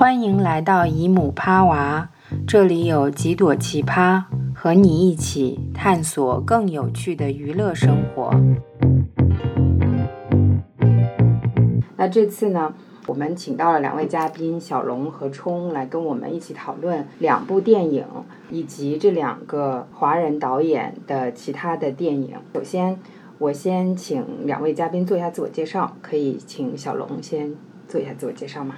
欢迎来到姨母趴娃，这里有几朵奇葩，和你一起探索更有趣的娱乐生活。那这次呢，我们请到了两位嘉宾小龙和冲来跟我们一起讨论两部电影以及这两个华人导演的其他的电影。首先，我先请两位嘉宾做一下自我介绍，可以请小龙先做一下自我介绍吗？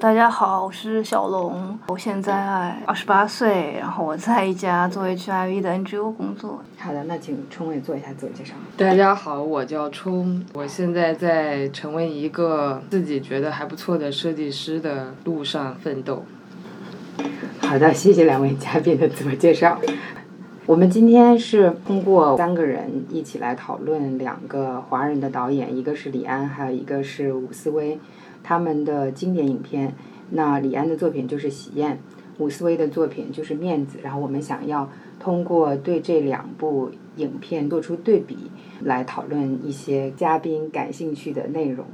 大家好，我是小龙，我现在二十八岁，然后我在一家做 HIV 的 NGO 工作。好的，那请冲也做一下自我介绍。大家好，我叫冲，我现在在成为一个自己觉得还不错的设计师的路上奋斗。好的，谢谢两位嘉宾的自我介绍。我们今天是通过三个人一起来讨论两个华人的导演，一个是李安，还有一个是伍思薇。他们的经典影片，那李安的作品就是《喜宴》，伍思薇的作品就是《面子》。然后我们想要通过对这两部影片做出对比，来讨论一些嘉宾感兴趣的内容。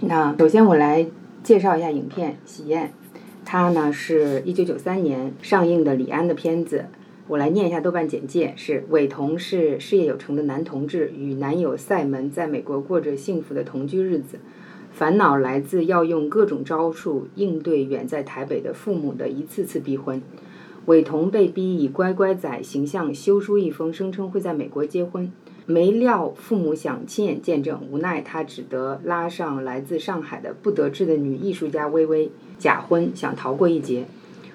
那首先我来介绍一下影片《喜宴》，它呢是一九九三年上映的李安的片子。我来念一下豆瓣简介：是韦彤是事业有成的男同志，与男友赛门在美国过着幸福的同居日子。烦恼来自要用各种招数应对远在台北的父母的一次次逼婚。伟彤被逼以乖乖仔形象修书一封，声称会在美国结婚。没料父母想亲眼见证，无奈他只得拉上来自上海的不得志的女艺术家微微假婚，想逃过一劫。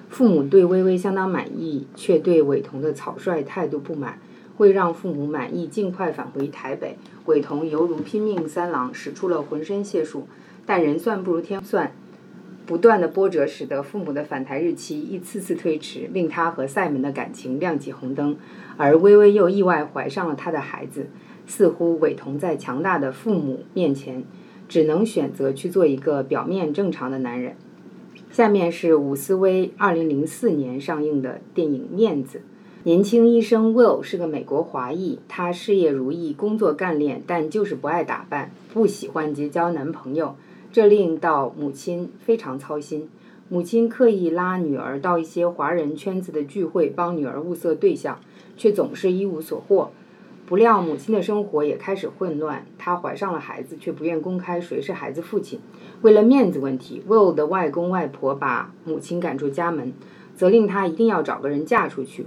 父母对微微相当满意，却对伟彤的草率态度不满。为让父母满意，尽快返回台北，伟彤犹如拼命三郎，使出了浑身解数，但人算不如天算，不断的波折使得父母的返台日期一次次推迟，令他和赛门的感情亮起红灯，而微微又意外怀上了他的孩子。似乎伟彤在强大的父母面前，只能选择去做一个表面正常的男人。下面是伍思薇二零零四年上映的电影《面子》。年轻医生 Will 是个美国华裔，他事业如意，工作干练，但就是不爱打扮，不喜欢结交男朋友，这令到母亲非常操心。母亲刻意拉女儿到一些华人圈子的聚会，帮女儿物色对象，却总是一无所获。不料母亲的生活也开始混乱，她怀上了孩子，却不愿公开谁是孩子父亲。为了面子问题，Will 的外公外婆把母亲赶出家门，责令她一定要找个人嫁出去。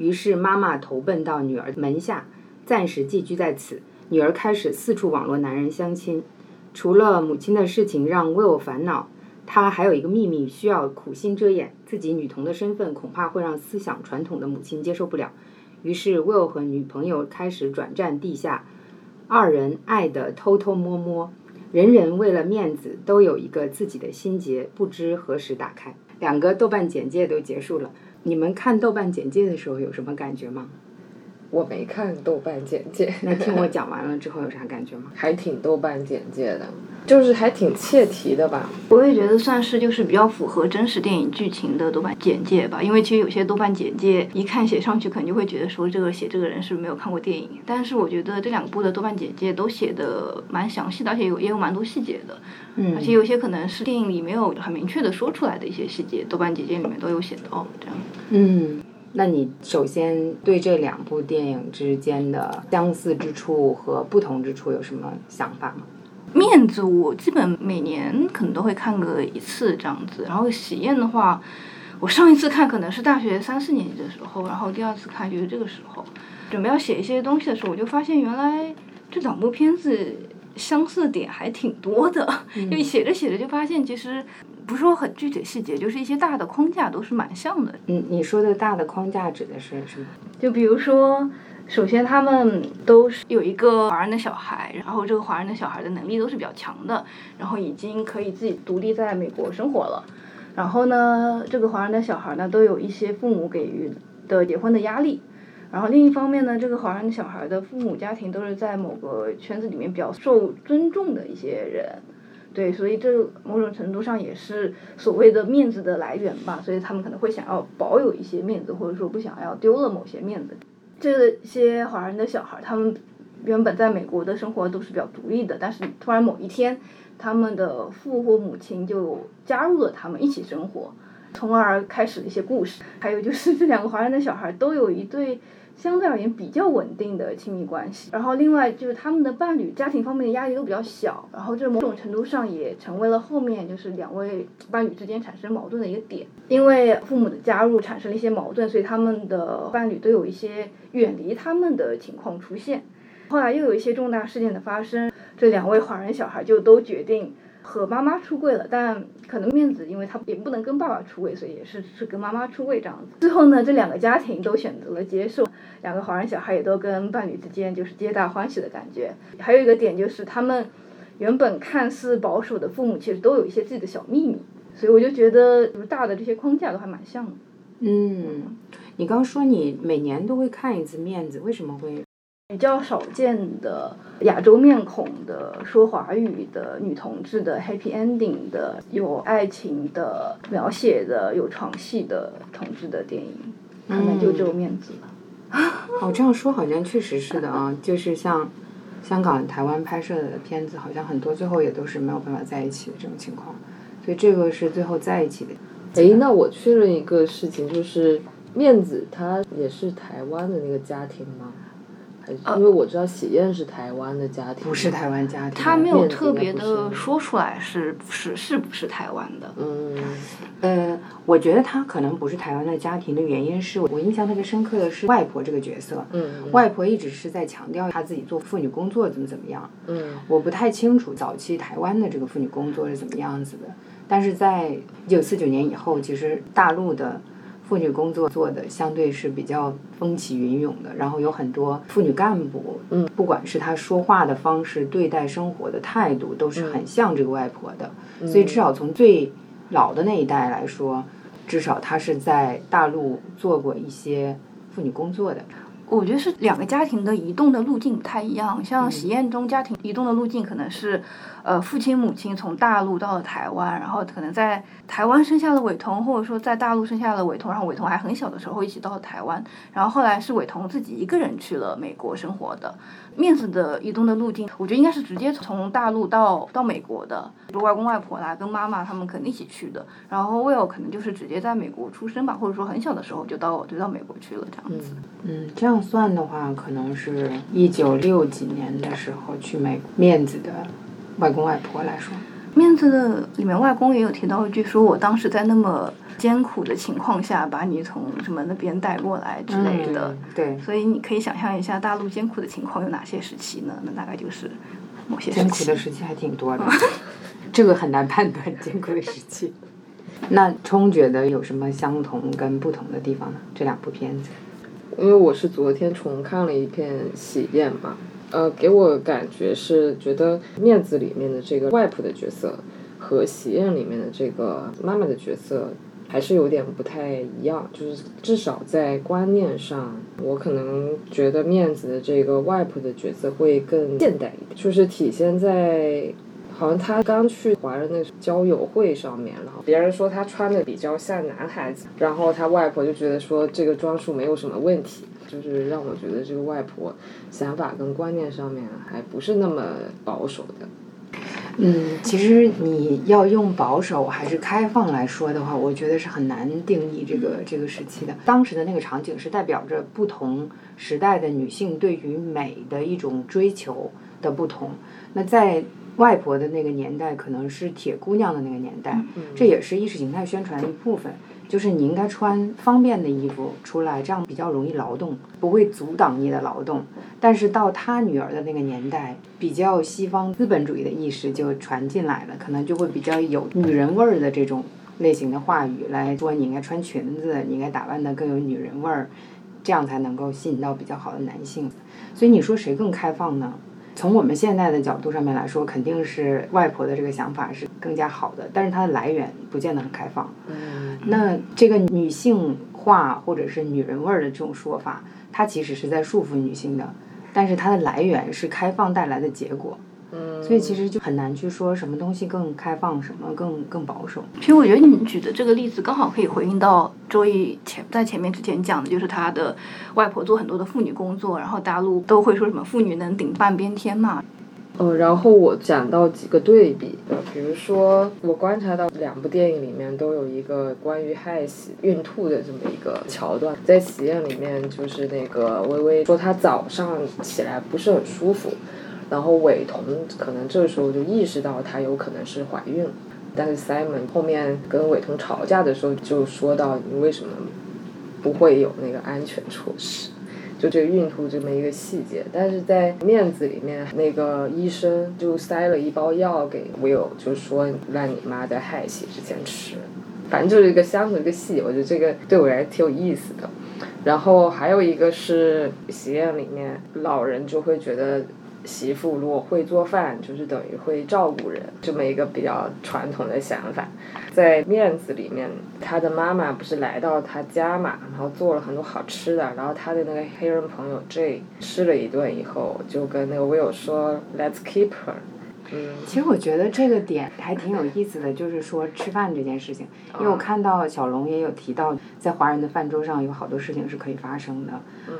于是妈妈投奔到女儿门下，暂时寄居在此。女儿开始四处网络男人相亲。除了母亲的事情让 Will 烦恼，他还有一个秘密需要苦心遮掩。自己女童的身份恐怕会让思想传统的母亲接受不了。于是 Will 和女朋友开始转战地下，二人爱的偷偷摸摸，人人为了面子都有一个自己的心结，不知何时打开。两个豆瓣简介都结束了。你们看豆瓣简介的时候有什么感觉吗？我没看豆瓣简介。那听我讲完了之后有啥感觉吗？还挺豆瓣简介的，就是还挺切题的吧。我也觉得算是就是比较符合真实电影剧情的豆瓣简介吧。因为其实有些豆瓣简介一看写上去，可能就会觉得说这个写这个人是没有看过电影。但是我觉得这两部的豆瓣简介都写的蛮详细的，而且有也有蛮多细节的。嗯。而且有些可能是电影里没有很明确的说出来的一些细节，豆瓣简介里面都有写到这样。嗯。那你首先对这两部电影之间的相似之处和不同之处有什么想法吗？面子我基本每年可能都会看个一次这样子，然后喜宴的话，我上一次看可能是大学三四年级的时候，然后第二次看就是这个时候，准备要写一些东西的时候，我就发现原来这两部片子相似点还挺多的，因为写着写着就发现其实。不是说很具体细节，就是一些大的框架都是蛮像的。嗯，你说的大的框架指的是什么？就比如说，首先他们都是有一个华人的小孩，然后这个华人的小孩的能力都是比较强的，然后已经可以自己独立在美国生活了。然后呢，这个华人的小孩呢，都有一些父母给予的结婚的压力。然后另一方面呢，这个华人的小孩的父母家庭都是在某个圈子里面比较受尊重的一些人。对，所以这某种程度上也是所谓的面子的来源吧，所以他们可能会想要保有一些面子，或者说不想要丢了某些面子。这些华人的小孩，他们原本在美国的生活都是比较独立的，但是突然某一天，他们的父或母亲就加入了他们一起生活，从而开始了一些故事。还有就是这两个华人的小孩都有一对。相对而言比较稳定的亲密关系，然后另外就是他们的伴侣家庭方面的压力都比较小，然后这某种程度上也成为了后面就是两位伴侣之间产生矛盾的一个点。因为父母的加入产生了一些矛盾，所以他们的伴侣都有一些远离他们的情况出现。后来又有一些重大事件的发生，这两位华人小孩就都决定。和妈妈出柜了，但可能面子，因为他也不能跟爸爸出柜，所以也是是跟妈妈出柜这样子。最后呢，这两个家庭都选择了接受，两个华人小孩也都跟伴侣之间就是皆大欢喜的感觉。还有一个点就是，他们原本看似保守的父母，其实都有一些自己的小秘密，所以我就觉得就是大的这些框架都还蛮像的。嗯，你刚说你每年都会看一次面子，为什么会？比较少见的亚洲面孔的说华语的女同志的 happy ending 的有爱情的描写的有床戏的同志的电影，可能就只有面子了。哦，这样说好像确实是的啊，就是像香港、台湾拍摄的片子，好像很多最后也都是没有办法在一起的这种情况，所以这个是最后在一起的。哎，那我确认一个事情，就是面子他也是台湾的那个家庭吗？因为我知道喜宴是台湾的家庭，不是台湾家庭。他没有特别的说出来是不是是不是台湾的。嗯，呃，我觉得他可能不是台湾的家庭的原因是我印象特别深刻的是外婆这个角色。嗯。外婆一直是在强调她自己做妇女工作怎么怎么样。嗯。我不太清楚早期台湾的这个妇女工作是怎么样子的，但是在一九四九年以后，其实大陆的。妇女工作做的相对是比较风起云涌的，然后有很多妇女干部，嗯，不管是她说话的方式、对待生活的态度，都是很像这个外婆的。所以至少从最老的那一代来说，至少她是在大陆做过一些妇女工作的。我觉得是两个家庭的移动的路径不太一样，像喜宴中家庭移动的路径可能是。呃，父亲母亲从大陆到了台湾，然后可能在台湾生下了伟彤，或者说在大陆生下了伟彤，然后伟彤还很小的时候一起到了台湾，然后后来是伟彤自己一个人去了美国生活的。面子的移动的路径，我觉得应该是直接从大陆到到美国的，比如外公外婆啦，跟妈妈他们肯定一起去的。然后 Will 可能就是直接在美国出生吧，或者说很小的时候就到就到美国去了这样子。嗯，这样算的话，可能是一九六几年的时候去美面子的。外公外婆来说，面子的里面外公也有提到一句，说我当时在那么艰苦的情况下把你从什么那边带过来之类的。对。所以你可以想象一下大陆艰苦的情况有哪些时期呢？那大概就是某些艰苦的时期还挺多的，这个很难判断艰苦的时期。那冲觉得有什么相同跟不同的地方呢？这两部片子，因为我是昨天重看了一遍《喜宴》嘛。呃，给我感觉是觉得面子里面的这个外婆的角色和喜宴里面的这个妈妈的角色还是有点不太一样，就是至少在观念上，我可能觉得面子的这个外婆的角色会更现代一点，就是体现在好像他刚去华人的交友会上面，然后别人说他穿的比较像男孩子，然后他外婆就觉得说这个装束没有什么问题。就是让我觉得这个外婆想法跟观念上面还不是那么保守的。嗯，其实你要用保守还是开放来说的话，我觉得是很难定义这个这个时期的。当时的那个场景是代表着不同时代的女性对于美的一种追求的不同。那在外婆的那个年代，可能是铁姑娘的那个年代，这也是意识形态宣传的一部分。就是你应该穿方便的衣服出来，这样比较容易劳动，不会阻挡你的劳动。但是到他女儿的那个年代，比较西方资本主义的意识就传进来了，可能就会比较有女人味儿的这种类型的话语来说，你应该穿裙子，你应该打扮的更有女人味儿，这样才能够吸引到比较好的男性。所以你说谁更开放呢？从我们现在的角度上面来说，肯定是外婆的这个想法是更加好的，但是它的来源不见得很开放。嗯，那这个女性化或者是女人味儿的这种说法，它其实是在束缚女性的，但是它的来源是开放带来的结果。嗯，所以其实就很难去说什么东西更开放，什么更更保守。其实我觉得你们举的这个例子刚好可以回应到周易前在前面之前讲的，就是他的外婆做很多的妇女工作，然后大陆都会说什么妇女能顶半边天嘛。呃，然后我讲到几个对比的，比如说我观察到两部电影里面都有一个关于害喜孕吐的这么一个桥段，在《喜宴》里面就是那个微微说她早上起来不是很舒服，然后伟彤可能这时候就意识到她有可能是怀孕了，但是 Simon 后面跟伟彤吵架的时候就说到你为什么不会有那个安全措施。就这个孕吐这么一个细节，但是在面子里面，那个医生就塞了一包药给 Will，就说让你妈在害喜之前吃，反正就是一个相同的一个细节，我觉得这个对我来挺有意思的。然后还有一个是喜宴里面，老人就会觉得。媳妇如果会做饭，就是等于会照顾人，这么一个比较传统的想法。在面子里面，他的妈妈不是来到他家嘛，然后做了很多好吃的，然后他的那个黑人朋友 J 吃了一顿以后，就跟那个 Will 说，Let's keep her。嗯，其实我觉得这个点还挺有意思的，就是说吃饭这件事情，因为我看到小龙也有提到，在华人的饭桌上有好多事情是可以发生的。嗯。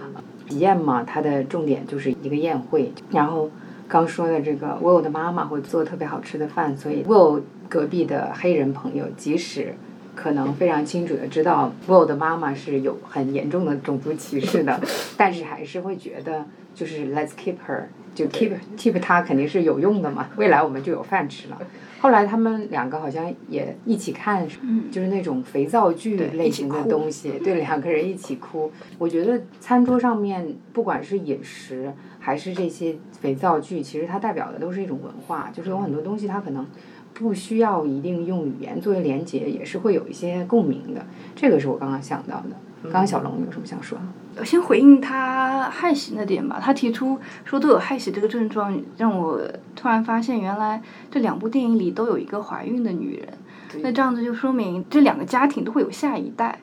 宴嘛，它的重点就是一个宴会。然后刚说的这个，Will 的妈妈会做特别好吃的饭，所以 Will 隔壁的黑人朋友，即使可能非常清楚的知道 Will 的妈妈是有很严重的种族歧视的，但是还是会觉得就是 Let's keep her。就 keep keep 它肯定是有用的嘛，未来我们就有饭吃了。后来他们两个好像也一起看，就是那种肥皂剧类型的东西，对，两个人一起哭。我觉得餐桌上面不管是饮食还是这些肥皂剧，其实它代表的都是一种文化，就是有很多东西它可能不需要一定用语言作为连接，也是会有一些共鸣的。这个是我刚刚想到的。刚刚小龙有什么想说？我先回应他害喜那点吧。他提出说都有害喜这个症状，让我突然发现，原来这两部电影里都有一个怀孕的女人。那这样子就说明这两个家庭都会有下一代。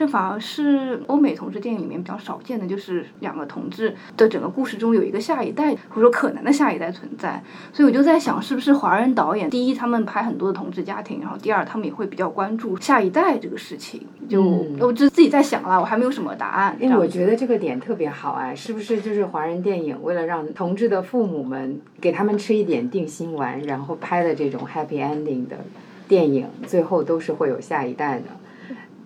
这反而是欧美同志电影里面比较少见的，就是两个同志的整个故事中有一个下一代，或者说可能的下一代存在。所以我就在想，是不是华人导演第一他们拍很多的同志家庭，然后第二他们也会比较关注下一代这个事情。就我就自己在想了，我还没有什么答案。因为我觉得这个点特别好哎，是不是就是华人电影为了让同志的父母们给他们吃一点定心丸，然后拍的这种 happy ending 的电影，最后都是会有下一代的。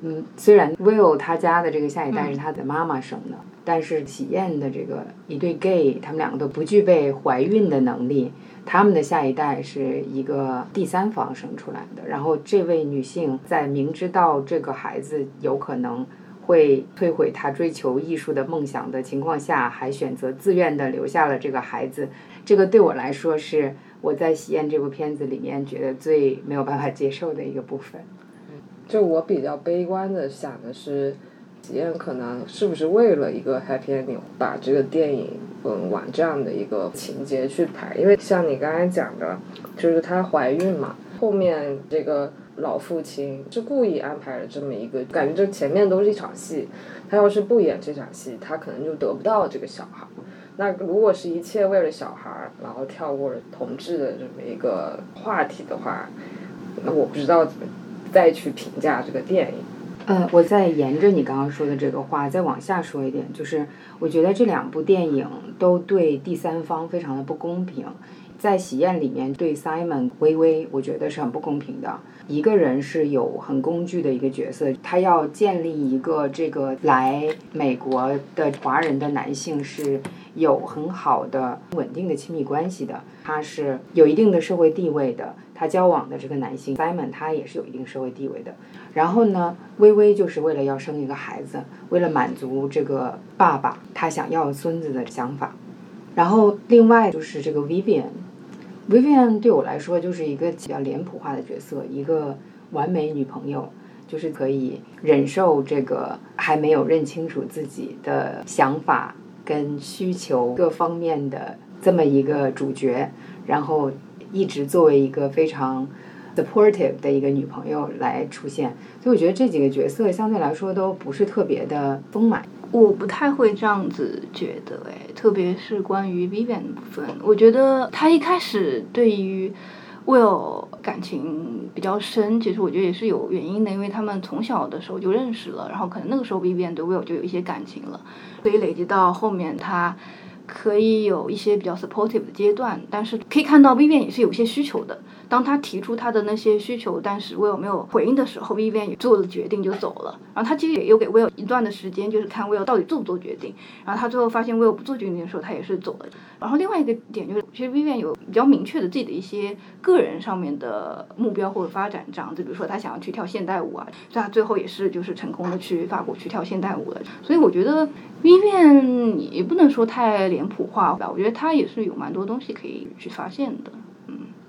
嗯，虽然 Will 他家的这个下一代是他的妈妈生的，但是喜宴的这个一对 gay，他们两个都不具备怀孕的能力，他们的下一代是一个第三方生出来的。然后这位女性在明知道这个孩子有可能会摧毁她追求艺术的梦想的情况下，还选择自愿的留下了这个孩子。这个对我来说是我在喜宴这部片子里面觉得最没有办法接受的一个部分。就我比较悲观的想的是，吉恩可能是不是为了一个 happy ending 把这个电影嗯往这样的一个情节去拍？因为像你刚才讲的，就是她怀孕嘛，后面这个老父亲是故意安排了这么一个，感觉这前面都是一场戏，他要是不演这场戏，他可能就得不到这个小孩。那如果是一切为了小孩，然后跳过了同志的这么一个话题的话，那我不知道怎么。再去评价这个电影。呃，我再沿着你刚刚说的这个话再往下说一点，就是我觉得这两部电影都对第三方非常的不公平。在《喜宴》里面对 Simon 微微，我觉得是很不公平的。一个人是有很工具的一个角色，他要建立一个这个来美国的华人的男性是。有很好的稳定的亲密关系的，他是有一定的社会地位的。交往的这个男性 Simon，他也是有一定社会地位的。然后呢，微微就是为了要生一个孩子，为了满足这个爸爸他想要孙子的想法。然后另外就是这个 Vivian，Vivian 对我来说就是一个比较脸谱化的角色，一个完美女朋友，就是可以忍受这个还没有认清楚自己的想法。跟需求各方面的这么一个主角，然后一直作为一个非常 supportive 的一个女朋友来出现，所以我觉得这几个角色相对来说都不是特别的丰满。我不太会这样子觉得，哎，特别是关于 Vivian 的部分，我觉得他一开始对于 Will 感情比较深，其实我觉得也是有原因的，因为他们从小的时候就认识了，然后可能那个时候 Vivian 对 Will 就有一些感情了。所以累积到后面，他可以有一些比较 supportive 的阶段，但是可以看到 Vivian 也是有些需求的。当他提出他的那些需求，但是 Will 没有回应的时候，Vivian 也做了决定就走了。然后他其实也有给 Will 一段的时间，就是看 Will 到底做不做决定。然后他最后发现 Will 不做决定的时候，他也是走了。然后另外一个点就是，其实 Vivian 有比较明确的自己的一些个人上面的目标或者发展这样子，比如说他想要去跳现代舞啊，所以他最后也是就是成功的去法国去跳现代舞了。所以我觉得 Vivian 也不能说太脸谱化吧，我觉得他也是有蛮多东西可以去发现的。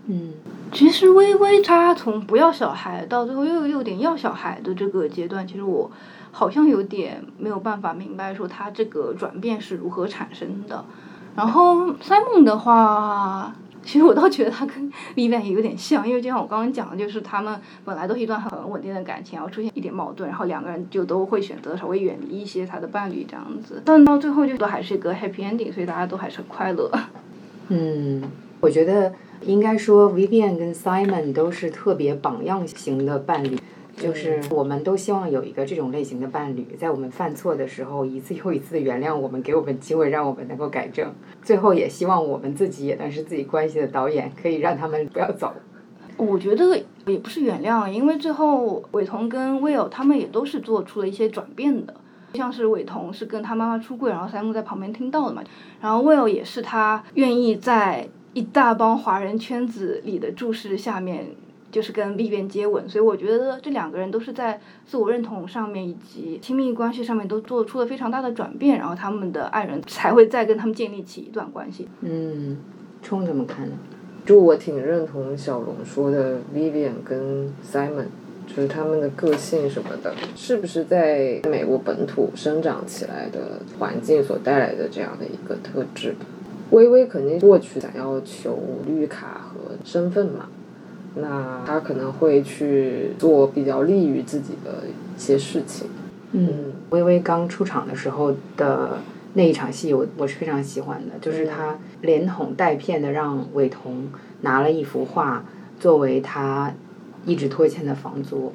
嗯嗯。其实微微她从不要小孩到最后又有点要小孩的这个阶段，其实我好像有点没有办法明白说他这个转变是如何产生的。然后 Simon 的话，其实我倒觉得他跟 Vivian 也有点像，因为就像我刚刚讲的，就是他们本来都是一段很稳定的感情，然后出现一点矛盾，然后两个人就都会选择稍微远离一些他的伴侣这样子，但到最后就都还是一个 happy ending，所以大家都还是很快乐。嗯，我觉得。应该说，Vivian 跟 Simon 都是特别榜样型的伴侣，就是我们都希望有一个这种类型的伴侣，在我们犯错的时候，一次又一次的原谅我们，给我们机会，让我们能够改正。最后也希望我们自己也能是自己关系的导演，可以让他们不要走。我觉得也不是原谅，因为最后伟彤跟 Will 他们也都是做出了一些转变的，像是伟彤是跟他妈妈出柜，然后 Simon 在旁边听到的嘛，然后 Will 也是他愿意在。一大帮华人圈子里的注视下面，就是跟 Vivian 接吻，所以我觉得这两个人都是在自我认同上面以及亲密关系上面都做出了非常大的转变，然后他们的爱人才会再跟他们建立起一段关系。嗯，冲怎么看呢？就我挺认同小龙说的，Vivian 跟 Simon，就是他们的个性什么的，是不是在美国本土生长起来的环境所带来的这样的一个特质？微微肯定过去想要求绿卡和身份嘛，那他可能会去做比较利于自己的一些事情。嗯，微微刚出场的时候的那一场戏，我我是非常喜欢的，就是他连哄带骗的让伟彤拿了一幅画作为他一直拖欠的房租。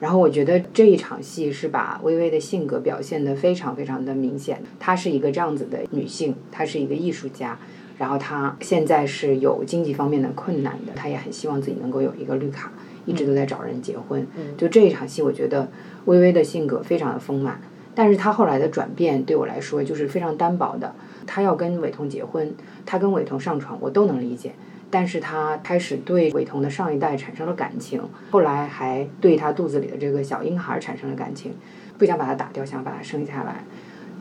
然后我觉得这一场戏是把微微的性格表现得非常非常的明显。她是一个这样子的女性，她是一个艺术家，然后她现在是有经济方面的困难的，她也很希望自己能够有一个绿卡，一直都在找人结婚。就这一场戏，我觉得微微的性格非常的丰满，但是她后来的转变对我来说就是非常单薄的。她要跟伟彤结婚，她跟伟彤上床，我都能理解。但是他开始对伟彤的上一代产生了感情，后来还对他肚子里的这个小婴孩产生了感情，不想把他打掉，想把他生下来。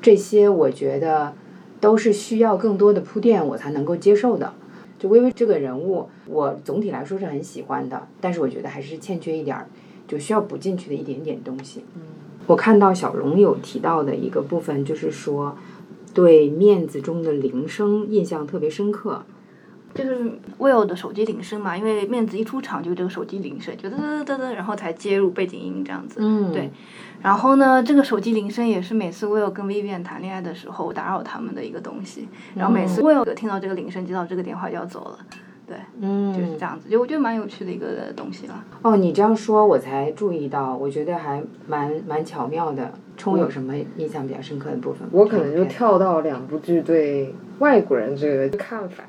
这些我觉得都是需要更多的铺垫，我才能够接受的。就微微这个人物，我总体来说是很喜欢的，但是我觉得还是欠缺一点儿，就需要补进去的一点点东西。我看到小龙有提到的一个部分，就是说对面子中的铃声印象特别深刻。就是 Will 的手机铃声嘛，因为面子一出场就这个手机铃声，就噔噔噔噔，然后才接入背景音这样子。嗯。对。然后呢，这个手机铃声也是每次 Will 跟 Vivian 谈恋爱的时候打扰他们的一个东西。然后每次 Will 听到这个铃声，接到这个电话就要走了。对。嗯。就是这样子，就我觉得蛮有趣的一个东西了。哦，你这样说，我才注意到，我觉得还蛮蛮巧妙的。冲有什么印象比较深刻的部分？我可能就跳到两部剧对外国人这个看法。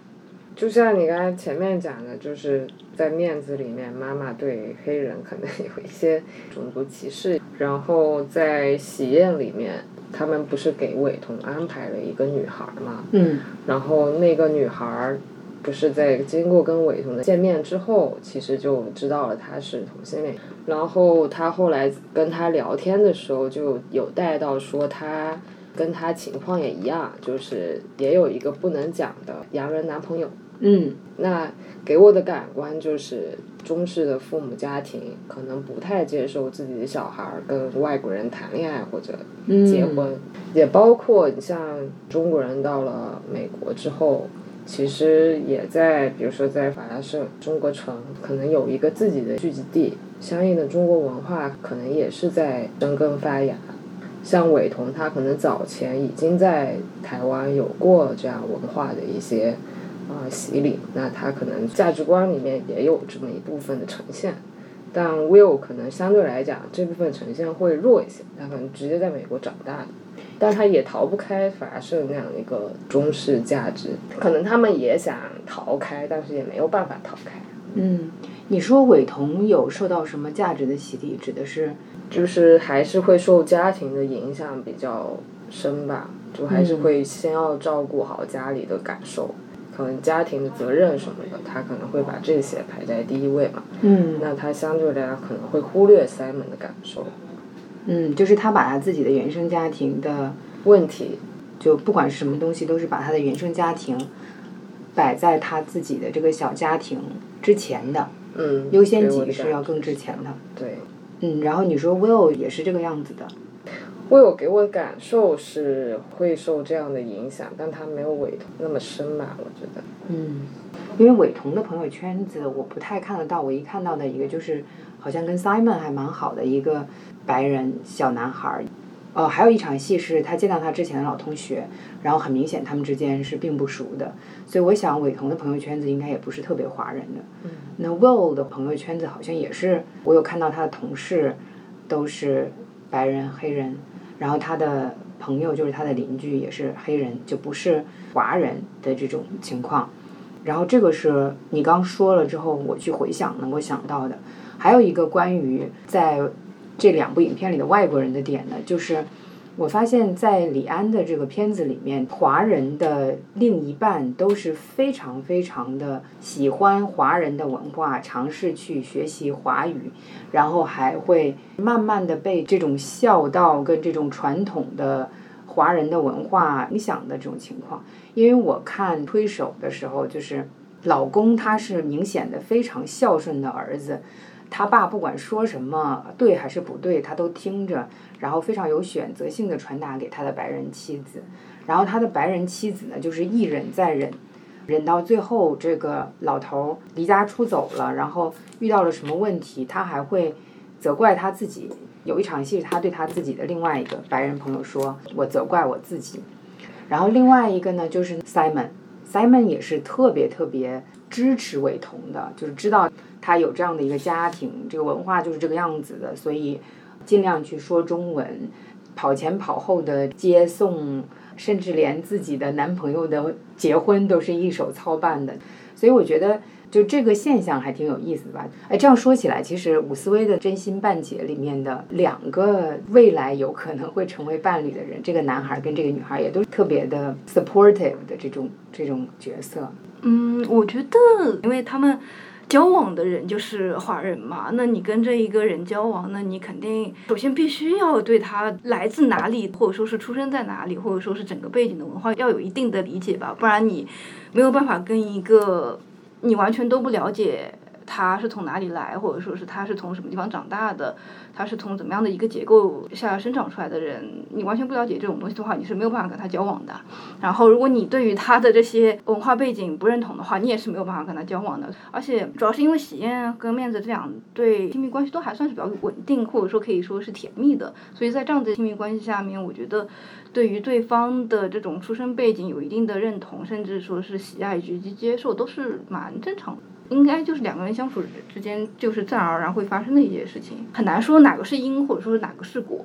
就像你刚才前面讲的，就是在面子里面，妈妈对黑人可能有一些种族歧视。然后在喜宴里面，他们不是给伟彤安排了一个女孩嘛？嗯。然后那个女孩不是在经过跟伟彤的见面之后，其实就知道了他是同性恋。然后他后来跟他聊天的时候，就有带到说他跟她情况也一样，就是也有一个不能讲的洋人男朋友。嗯，那给我的感官就是中式的父母家庭可能不太接受自己的小孩跟外国人谈恋爱或者结婚，也包括你像中国人到了美国之后，其实也在比如说在法拉盛中国城可能有一个自己的聚集地，相应的中国文化可能也是在生根发芽。像伟彤他可能早前已经在台湾有过这样文化的一些。啊，洗礼，那他可能价值观里面也有这么一部分的呈现，但 Will 可能相对来讲这部分呈现会弱一些，他可能直接在美国长大的，但他也逃不开法拉盛那样一个中式价值，可能他们也想逃开，但是也没有办法逃开。嗯，你说伟童有受到什么价值的洗礼，指的是？就是还是会受家庭的影响比较深吧，就还是会先要照顾好家里的感受，可能家庭的责任什么的，他可能会把这些排在第一位嘛。嗯，那他相对来讲可能会忽略 Simon 的感受。嗯，就是他把他自己的原生家庭的问题，就不管是什么东西，都是把他的原生家庭摆在他自己的这个小家庭之前的，嗯，优先级是要更之前的。对。嗯，然后你说 Will 也是这个样子的，Will 给我的感受是会受这样的影响，但他没有伟童那么深吧，我觉得。嗯，因为伟童的朋友圈子我不太看得到，我一看到的一个就是好像跟 Simon 还蛮好的一个白人小男孩儿，呃，还有一场戏是他见到他之前的老同学，然后很明显他们之间是并不熟的，所以我想伟彤的朋友圈子应该也不是特别华人的。嗯。那 Will 的朋友圈子好像也是，我有看到他的同事都是白人、黑人，然后他的朋友就是他的邻居也是黑人，就不是华人的这种情况。然后这个是你刚说了之后，我去回想能够想到的。还有一个关于在这两部影片里的外国人的点呢，就是我发现，在李安的这个片子里面，华人的另一半都是非常非常的喜欢华人的文化，尝试去学习华语，然后还会慢慢的被这种孝道跟这种传统的华人的文化影响的这种情况。因为我看推手的时候，就是老公他是明显的非常孝顺的儿子。他爸不管说什么对还是不对，他都听着，然后非常有选择性的传达给他的白人妻子。然后他的白人妻子呢，就是一忍再忍，忍到最后这个老头离家出走了，然后遇到了什么问题，他还会责怪他自己。有一场戏他对他自己的另外一个白人朋友说：“我责怪我自己。”然后另外一个呢，就是 Simon，Simon 也是特别特别支持伟童的，就是知道。他有这样的一个家庭，这个文化就是这个样子的，所以尽量去说中文，跑前跑后的接送，甚至连自己的男朋友的结婚都是一手操办的。所以我觉得，就这个现象还挺有意思的吧？哎，这样说起来，其实伍思薇的《真心半解》里面的两个未来有可能会成为伴侣的人，这个男孩跟这个女孩也都特别的 supportive 的这种这种角色。嗯，我觉得，因为他们。交往的人就是华人嘛，那你跟这一个人交往，那你肯定首先必须要对他来自哪里，或者说是出生在哪里，或者说是整个背景的文化要有一定的理解吧，不然你没有办法跟一个你完全都不了解他是从哪里来，或者说是他是从什么地方长大的，他是从怎么样的一个结构下生长出来的人，你完全不了解这种东西的话，你是没有办法跟他交往的。然后，如果你对于他的这些文化背景不认同的话，你也是没有办法跟他交往的。而且，主要是因为喜宴跟面子这两对亲密关系都还算是比较稳定，或者说可以说是甜蜜的，所以在这样的亲密关系下面，我觉得对于对方的这种出生背景有一定的认同，甚至说是喜爱以及接受，都是蛮正常的。应该就是两个人相处之间，就是自然而然会发生的一些事情，很难说哪哪个是因，或者说是哪个是果。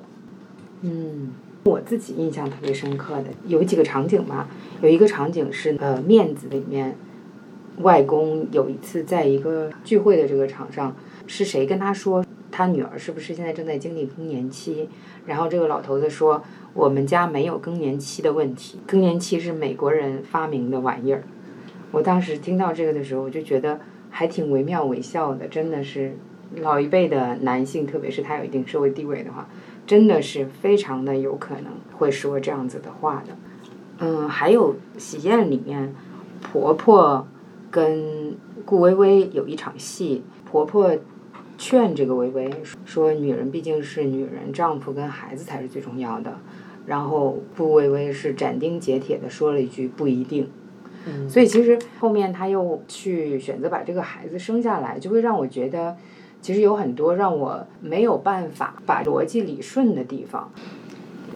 嗯，我自己印象特别深刻的有几个场景吧，有一个场景是呃面子里面，外公有一次在一个聚会的这个场上，是谁跟他说他女儿是不是现在正在经历更年期？然后这个老头子说我们家没有更年期的问题，更年期是美国人发明的玩意儿。我当时听到这个的时候，我就觉得。还挺惟妙惟肖的，真的是老一辈的男性，特别是他有一定社会地位的话，真的是非常的有可能会说这样子的话的。嗯，还有喜宴里面，婆婆跟顾薇薇有一场戏，婆婆劝这个薇薇说：“女人毕竟是女人，丈夫跟孩子才是最重要的。”然后顾薇薇是斩钉截铁的说了一句：“不一定。”所以其实后面他又去选择把这个孩子生下来，就会让我觉得，其实有很多让我没有办法把逻辑理顺的地方。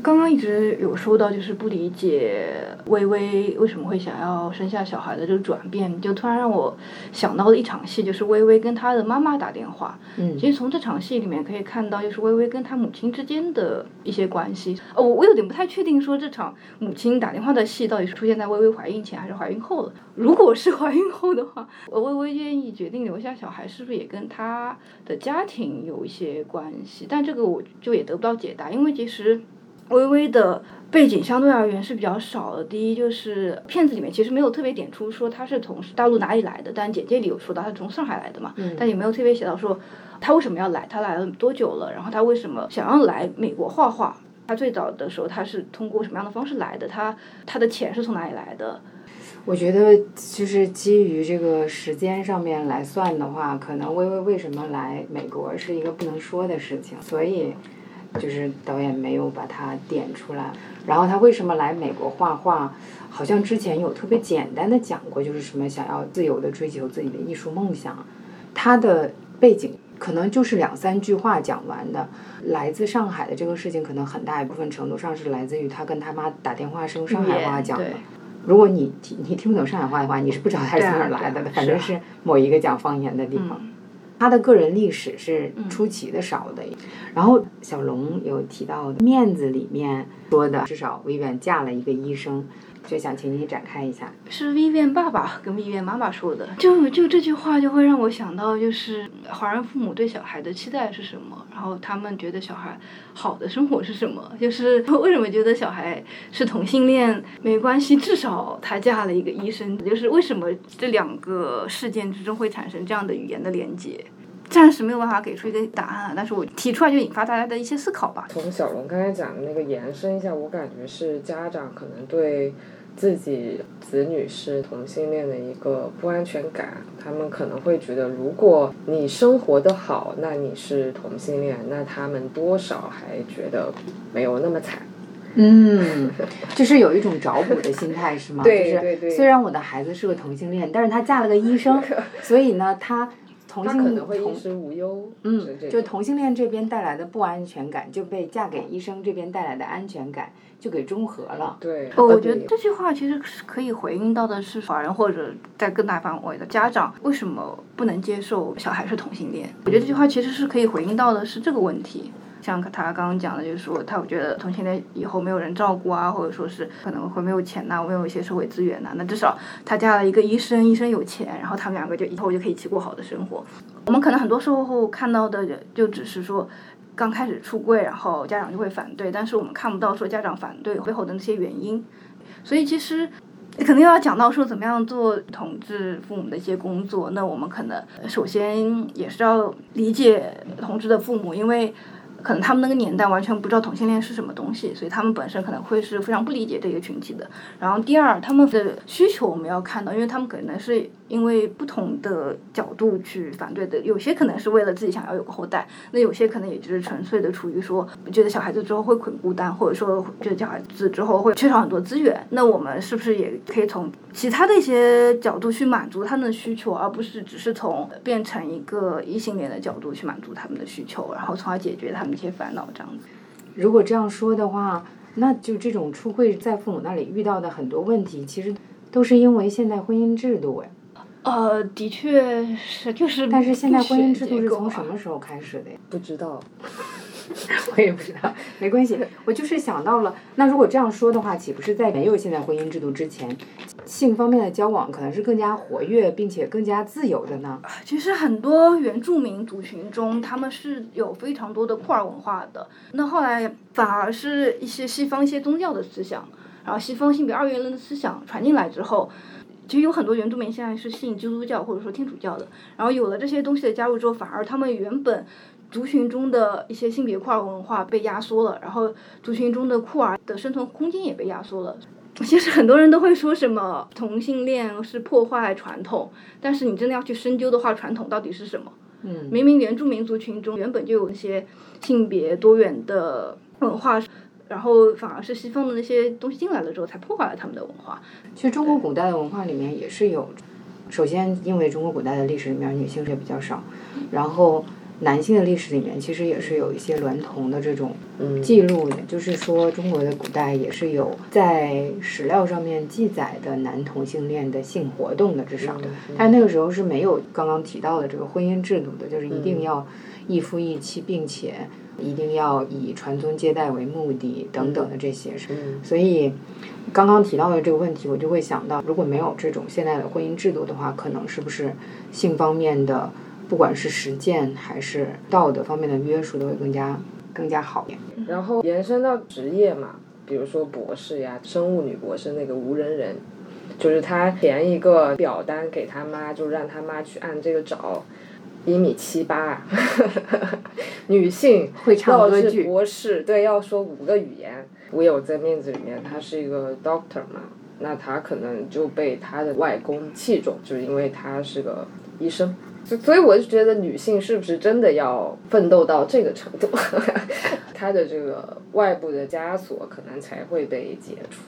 刚刚一直有说到，就是不理解微微为什么会想要生下小孩的这个转变，就突然让我想到了一场戏，就是微微跟她的妈妈打电话。嗯其实从这场戏里面可以看到，就是微微跟她母亲之间的一些关系。哦，我我有点不太确定，说这场母亲打电话的戏到底是出现在微微怀孕前还是怀孕后了。如果是怀孕后的话，呃微微愿意决定留下小孩，是不是也跟她的家庭有一些关系？但这个我就也得不到解答，因为其实。微微的背景相对而言是比较少的。第一就是片子里面其实没有特别点出说他是从大陆哪里来的，但简介里有说到他是从上海来的嘛，但也没有特别写到说他为什么要来，他来了多久了，然后他为什么想要来美国画画。他最早的时候，他是通过什么样的方式来的？他他的钱是从哪里来的？我觉得就是基于这个时间上面来算的话，可能微微为什么来美国是一个不能说的事情，所以就是导演没有把它点出来。然后他为什么来美国画画，好像之前有特别简单的讲过，就是什么想要自由的追求自己的艺术梦想。他的背景可能就是两三句话讲完的。来自上海的这个事情，可能很大一部分程度上是来自于他跟他妈打电话是用上海话讲的。如果你你听不懂上海话的话，你是不知道他是从哪儿来的，反正是某一个讲方言的地方。他的个人历史是出奇的少的。然后小龙有提到面子里面说的，至少薇远嫁了一个医生，就想请你展开一下。是 Vivian 爸爸跟 Vivian 妈妈说的，就就这句话就会让我想到，就是华人父母对小孩的期待是什么，然后他们觉得小孩好的生活是什么，就是为什么觉得小孩是同性恋没关系，至少他嫁了一个医生，就是为什么这两个事件之中会产生这样的语言的连接。暂时没有办法给出一个答案，但是我提出来就引发大家的一些思考吧。从小龙刚才讲的那个延伸一下，我感觉是家长可能对自己子女是同性恋的一个不安全感，他们可能会觉得，如果你生活的好，那你是同性恋，那他们多少还觉得没有那么惨。嗯，就是有一种找补的心态，是吗？对对对就是虽然我的孩子是个同性恋，但是他嫁了个医生，所以呢，他。同性他可能会衣食无忧，嗯，就同性恋这边带来的不安全感，就被嫁给医生这边带来的安全感就给中和了。对，哦，我觉得这句话其实是可以回应到的是华人或者在更大范围的家长为什么不能接受小孩是同性恋？我觉得这句话其实是可以回应到的是这个问题。像他刚刚讲的，就是说他觉得同性恋以后没有人照顾啊，或者说是可能会没有钱呐，没有一些社会资源呐。那至少他嫁了一个医生，医生有钱，然后他们两个就以后就可以一起过好的生活。我们可能很多时候看到的就只是说刚开始出柜，然后家长就会反对，但是我们看不到说家长反对背后的那些原因。所以其实肯定要讲到说怎么样做统治父母的一些工作。那我们可能首先也是要理解同志的父母，因为。可能他们那个年代完全不知道同性恋是什么东西，所以他们本身可能会是非常不理解这个群体的。然后第二，他们的需求我们要看到，因为他们可能是因为不同的角度去反对的。有些可能是为了自己想要有个后代，那有些可能也就是纯粹的出于说觉得小孩子之后会很孤单，或者说觉得小孩子之后会缺少很多资源。那我们是不是也可以从其他的一些角度去满足他们的需求，而不是只是从变成一个异性恋的角度去满足他们的需求，然后从而解决他们。一些烦恼这样子，如果这样说的话，那就这种出柜在父母那里遇到的很多问题，其实都是因为现代婚姻制度哎。呃，的确是，就是。但是现在婚姻制度是从什么时候开始的呀？不知道。我也不知道，没关系。我就是想到了，那如果这样说的话，岂不是在没有现在婚姻制度之前，性方面的交往可能是更加活跃并且更加自由的呢？其实很多原住民族群中，他们是有非常多的库尔文化的。那后来反而是一些西方一些宗教的思想，然后西方性别二元论的思想传进来之后，其实有很多原住民现在是信基督教或者说天主教的。然后有了这些东西的加入之后，反而他们原本。族群中的一些性别库尔文化被压缩了，然后族群中的酷儿的生存空间也被压缩了。其实很多人都会说什么同性恋是破坏传统，但是你真的要去深究的话，传统到底是什么？嗯，明明原住民族群中原本就有一些性别多元的文化，然后反而是西方的那些东西进来了之后，才破坏了他们的文化。其实中国古代的文化里面也是有，首先因为中国古代的历史里面女性也比较少，然后。男性的历史里面，其实也是有一些娈童的这种嗯记录的，就是说中国的古代也是有在史料上面记载的男同性恋的性活动的，至少，嗯但那个时候是没有刚刚提到的这个婚姻制度的，就是一定要一夫一妻，并且一定要以传宗接代为目的等等的这些。嗯所以刚刚提到的这个问题，我就会想到，如果没有这种现代的婚姻制度的话，可能是不是性方面的，不管是实践还是道德方面的约束，都会更加更加好一点。然后延伸到职业嘛，比如说博士呀，生物女博士那个无人人，就是他填一个表单给他妈，就让他妈去按这个找。一米七八，女性会唱歌剧博士，对，要说五个语言。我有在面子里面，他是一个 doctor 嘛，那他可能就被他的外公器重，就是因为他是个医生。所所以我就觉得女性是不是真的要奋斗到这个程度，她的这个外部的枷锁可能才会被解除。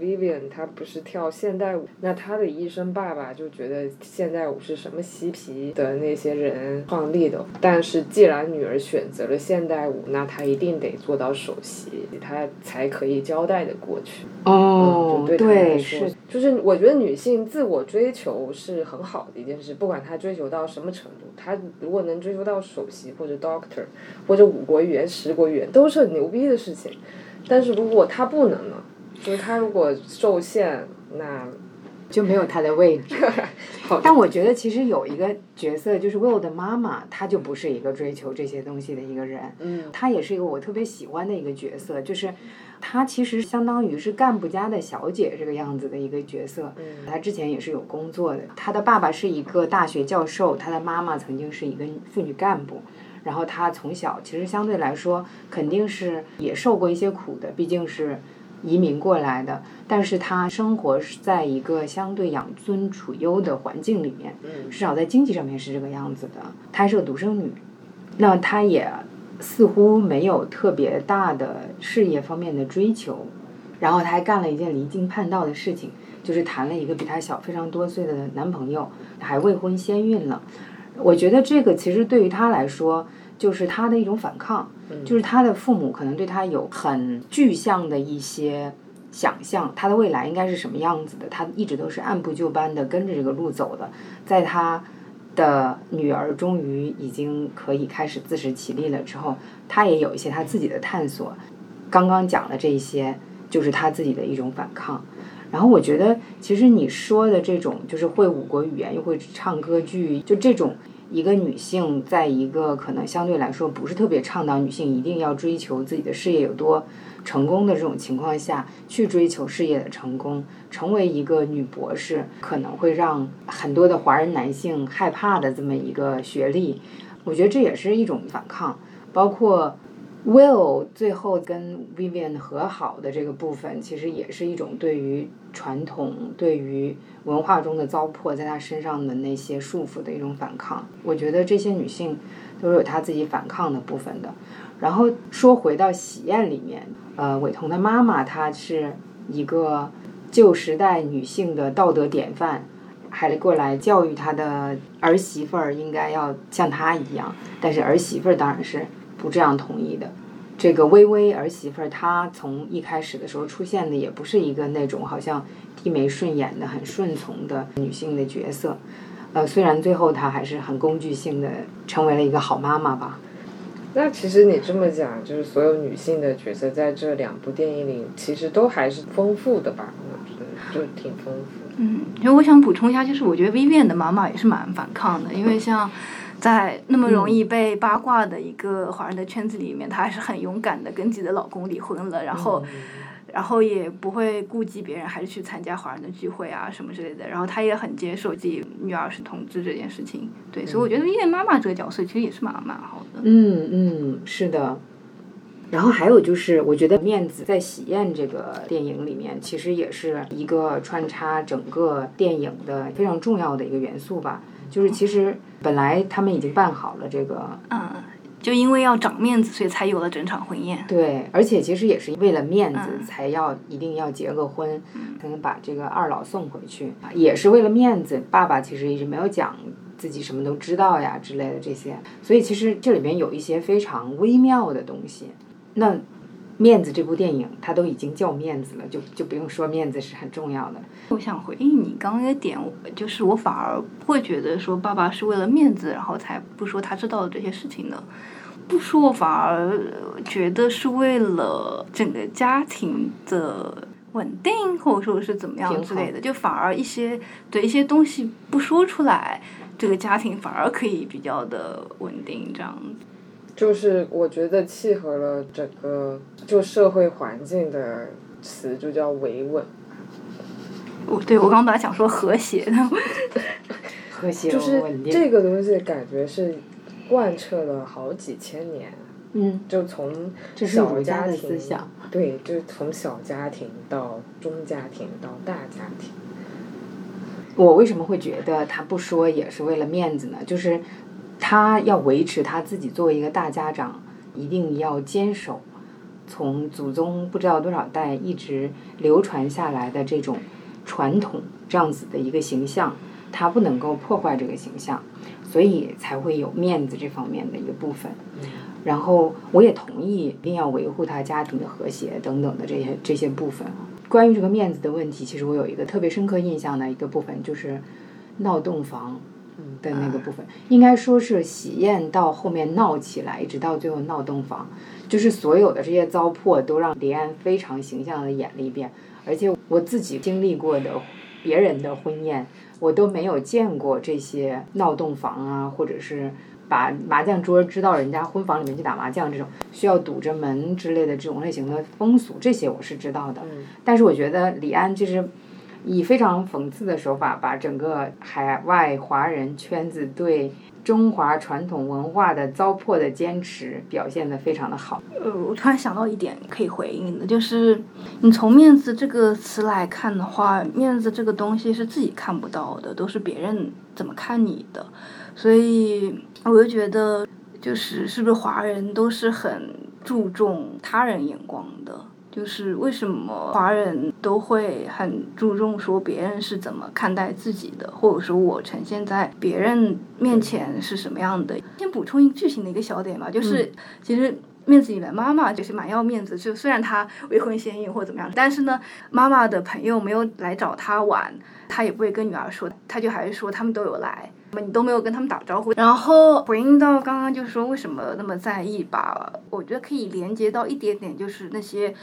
Vivian 她不是跳现代舞，那她的医生爸爸就觉得现代舞是什么嬉皮的那些人创立的，但是既然女儿选择了现代舞，那她一定得做到首席，她才可以交代的过去。哦就对对，说是，就是我觉得女性自我追求是很好的一件事，不管她追求到什么程度，她如果能追求到首席或者 doctor 或者五国语言、十国语言，都是很牛逼的事情。但是如果他不能呢？就是他如果受限，那就没有他的位置。但我觉得其实有一个角色，就是 Will 的妈妈，她就不是一个追求这些东西的一个人。嗯她也是一个我特别喜欢的一个角色，就是她其实相当于是干部家的小姐这个样子的一个角色。嗯她之前也是有工作的，她的爸爸是一个大学教授，她的妈妈曾经是一个妇女干部。然后她从小其实相对来说肯定是也受过一些苦的，毕竟是移民过来的。但是她生活是在一个相对养尊处优的环境里面，嗯至少在经济上面是这个样子的。她是个独生女，那她也似乎没有特别大的事业方面的追求，然后她还干了一件离经叛道的事情，就是谈了一个比她小非常多岁的男朋友，还未婚先孕了。我觉得这个其实对于他来说，就是他的一种反抗，就是他的父母可能对他有很具象的一些想象，他的未来应该是什么样子的，他一直都是按部就班的跟着这个路走的，在他的女儿终于已经可以开始自食其力了之后，她也有一些她自己的探索。刚刚讲的这一些，就是她自己的一种反抗。然后我觉得，其实你说的这种，就是会五国语言又会唱歌剧，就这种一个女性，在一个可能相对来说不是特别倡导女性一定要追求自己的事业有多成功的这种情况下，去追求事业的成功，成为一个女博士，可能会让很多的华人男性害怕的这么一个学历。我觉得这也是一种反抗，包括 Will 最后跟 Vivian 和好的这个部分，其实也是一种对于传统、对于文化中的糟粕在她身上的那些束缚的一种反抗。我觉得这些女性都是有她自己反抗的部分的。然后说回到喜宴里面，呃，伟彤的妈妈她是一个旧时代女性的道德典范，还过来教育她的儿媳妇儿应该要像她一样，但是儿媳妇儿当然是不这样同意的。这个微微儿媳妇儿，她从一开始的时候出现的也不是一个那种好像低眉顺眼的、很顺从的女性的角色，呃，虽然最后她还是很工具性的成为了一个好妈妈吧。那其实你这么讲，就是所有女性的角色在这两部电影里，其实都还是丰富的吧？我觉得就挺丰富。嗯，因为我想补充一下，就是我觉得 Vivian 的妈妈也是蛮反抗的，因为像在那么容易被八卦的一个华人的圈子里面，她还是很勇敢的跟自己的老公离婚了，然后。然后也不会顾及别人，还是去参加华人的聚会啊什么之类的。然后她也很接受自己女儿是同志这件事情，对，所以我觉得因为妈妈这个角色其实也是蛮蛮好的。嗯嗯，是的。然后还有就是，我觉得面子在《喜宴》这个电影里面，其实也是一个穿插整个电影的非常重要的一个元素吧。就是其实本来他们已经办好了这个，嗯，就因为要长面子，所以才有了整场婚宴。对，而且其实也是为了面子嗯才要一定要结个婚，才能把这个二老送回去，也是为了面子。爸爸其实一直没有讲自己什么都知道呀之类的这些。所以其实这里边有一些非常微妙的东西。那。面子这部电影，它都已经叫面子了，就就不用说面子是很重要的。我想回应你刚刚那个点，就是我反而不会觉得说爸爸是为了面子，然后才不说他知道的这些事情的，不说反而觉得是为了整个家庭的稳定，或者说是怎么样之类的，就反而一些对一些东西不说出来，这个家庭反而可以比较的稳定，这样子。就是我觉得契合了整个就社会环境的词，就叫维稳。我对我刚本来想说和谐的，和谐就是这个东西，感觉是贯彻了好几千年。嗯。就从小家庭，对，就是从小家庭到中家庭到大家庭。我为什么会觉得他不说也是为了面子呢？就是。他要维持他自己作为一个大家长，一定要坚守从祖宗不知道多少代一直流传下来的这种传统，这样子的一个形象，他不能够破坏这个形象，所以才会有面子这方面的一个部分。然后我也同意，一定要维护他家庭的和谐等等的这些这些部分。关于这个面子的问题，其实我有一个特别深刻印象的一个部分，就是闹洞房。的那个部分，应该说是喜宴到后面闹起来，一直到最后闹洞房，就是所有的这些糟粕都让李安非常形象的演了一遍。而且我自己经历过的别人的婚宴，我都没有见过这些闹洞房啊，或者是把麻将桌支到人家婚房里面去打麻将这种需要堵着门之类的这种类型的风俗，这些我是知道的。但是我觉得李安其实。以非常讽刺的手法，把整个海外华人圈子对中华传统文化的糟粕的坚持表现得非常的好。呃，我突然想到一点可以回应的，就是你从“面子”这个词来看的话，面子这个东西是自己看不到的，都是别人怎么看你的。所以我就觉得，就是是不是华人都是很注重他人眼光的。就是为什么华人都会很注重说别人是怎么看待自己的，或者说我呈现在别人面前是什么样的？先补充一个剧情的一个小点吧，就是其实面子里的妈妈就是蛮要面子，就虽然她未婚先孕或者怎么样，但是呢，妈妈的朋友没有来找她玩，她也不会跟女儿说，她就还是说他们都有来。你都没有跟他们打招呼，然后回应到刚刚就是说为什么那么在意吧？我觉得可以连接到一点点，就是那些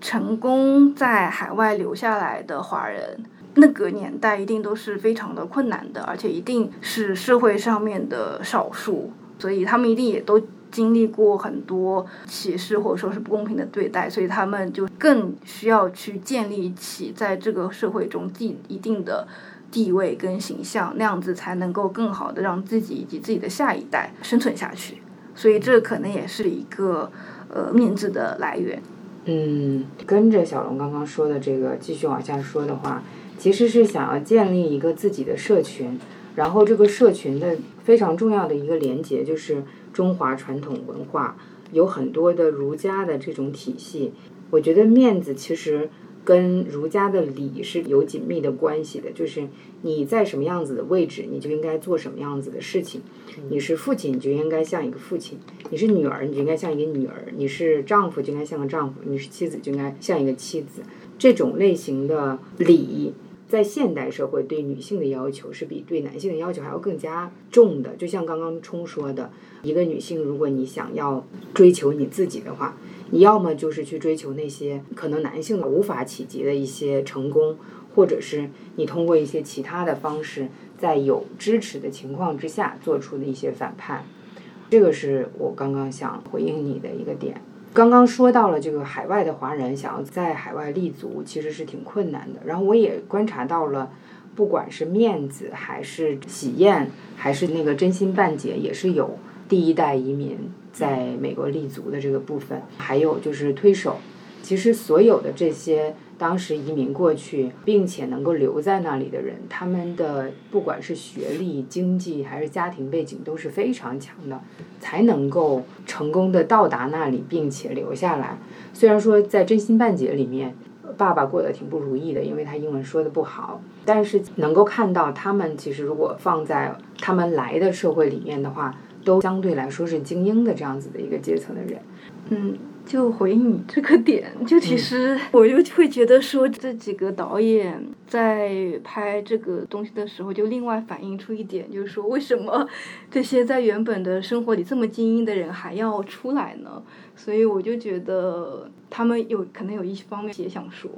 成功在海外留下来的华人，那个年代一定都是非常的困难的，而且一定是社会上面的少数，所以他们一定也都经历过很多歧视或者说是不公平的对待，所以他们就更需要去建立起在这个社会中自己一定的。地位跟形象那样子才能够更好的让自己以及自己的下一代生存下去，所以这可能也是一个呃面子的来源。嗯，跟着小龙刚刚说的这个继续往下说的话，其实是想要建立一个自己的社群，然后这个社群的非常重要的一个连接就是中华传统文化，有很多的儒家的这种体系。我觉得面子其实。跟儒家的礼是有紧密的关系的，就是你在什么样子的位置，你就应该做什么样子的事情。你是父亲，你就应该像一个父亲；你是女儿，你就应该像一个女儿；你是丈夫，就应该像个丈夫；你是妻子，就应该像一个妻子。这种类型的礼，在现代社会对女性的要求是比对男性的要求还要更加重的。就像刚刚冲说的，一个女性，如果你想要追求你自己的话。你要么就是去追求那些可能男性无法企及的一些成功，或者是你通过一些其他的方式，在有支持的情况之下做出的一些反叛。这个是我刚刚想回应你的一个点。刚刚说到了这个海外的华人想要在海外立足，其实是挺困难的。然后我也观察到了，不管是面子还是喜宴，还是那个真心半解，也是有第一代移民。在美国立足的这个部分，还有就是推手，其实所有的这些当时移民过去并且能够留在那里的人，他们的不管是学历、经济还是家庭背景都是非常强的，才能够成功的到达那里并且留下来。虽然说在真心半解里面爸爸过得挺不如意的，因为他英文说的不好。但是能够看到他们其实如果放在他们来的社会里面的话，都相对来说是精英的这样子的一个阶层的人。嗯，就回应你这个点，就其实我就会觉得说，这几个导演在拍这个东西的时候，就另外反映出一点，就是说为什么这些在原本的生活里这么精英的人还要出来呢？所以我就觉得他们有可能有一方面也想说，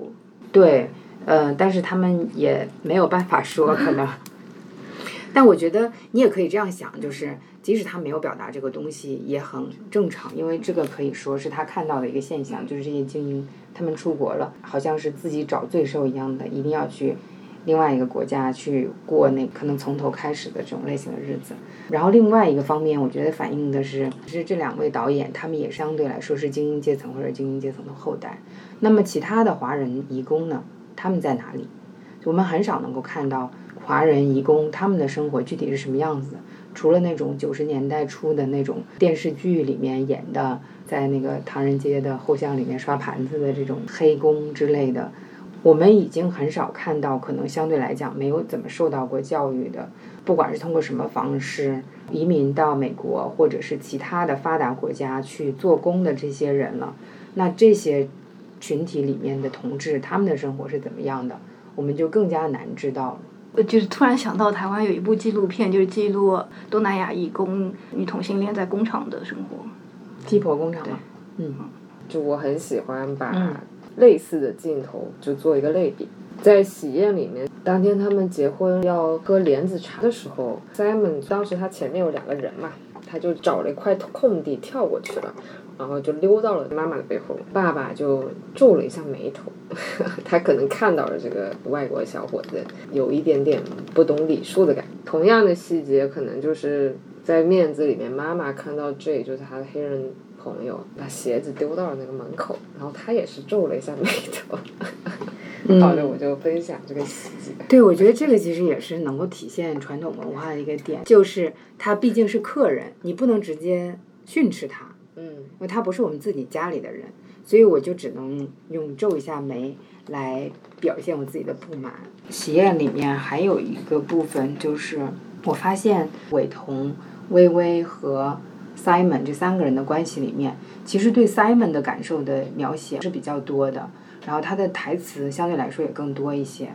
对，呃，但是他们也没有办法说，可能。但我觉得你也可以这样想，就是即使他没有表达这个东西，也很正常，因为这个可以说是他看到的一个现象，就是这些精英他们出国了，好像是自己找罪受一样的，一定要去另外一个国家去过那可能从头开始的这种类型的日子。然后另外一个方面，我觉得反映的是，是这两位导演他们也相对来说是精英阶层或者精英阶层的后代。那么其他的华人移工呢，他们在哪里？我们很少能够看到。华人移工他们的生活具体是什么样子？除了那种九十年代初的那种电视剧里面演的，在那个唐人街的后巷里面刷盘子的这种黑工之类的，我们已经很少看到。可能相对来讲没有怎么受到过教育的，不管是通过什么方式移民到美国或者是其他的发达国家去做工的这些人了。那这些群体里面的同志，他们的生活是怎么样的？我们就更加难知道了。就是突然想到，台湾有一部纪录片，就是记录东南亚义工女同性恋在工厂的生活。鸡婆工厂吗？嗯，就我很喜欢把类似的镜头就做一个类比。在喜宴里面，当天他们结婚要喝莲子茶的时候，Simon 当时他前面有两个人嘛，他就找了一块空地跳过去了。然后就溜到了妈妈的背后，爸爸就皱了一下眉头，他可能看到了这个外国小伙子有一点点不懂礼数的感觉。同样的细节，可能就是在面子里面，妈妈看到 J 就是他的黑人朋友把鞋子丢到了那个门口，然后他也是皱了一下眉头。好的，我就分享这个细节。对，我觉得这个其实也是能够体现传统文化的一个点，就是他毕竟是客人，你不能直接训斥他。嗯，因为他不是我们自己家里的人，所以我就只能用皱一下眉来表现我自己的不满。喜宴里面还有一个部分，就是我发现伟彤、微微和 Simon 这三个人的关系里面，其实对 Simon 的感受的描写是比较多的，然后他的台词相对来说也更多一些。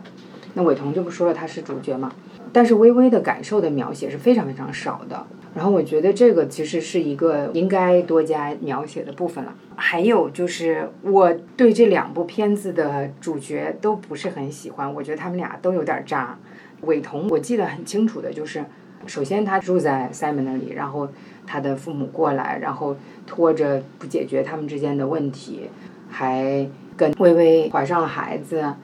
那伟彤就不说了，他是主角嘛，但是微微的感受的描写是非常非常少的。然后我觉得这个其实是一个应该多加描写的部分了。还有就是我对这两部片子的主角都不是很喜欢，我觉得他们俩都有点渣。伟彤我记得很清楚的就是，首先他住在 Simon 那里，然后他的父母过来，然后拖着不解决他们之间的问题，还跟微微怀上了孩子。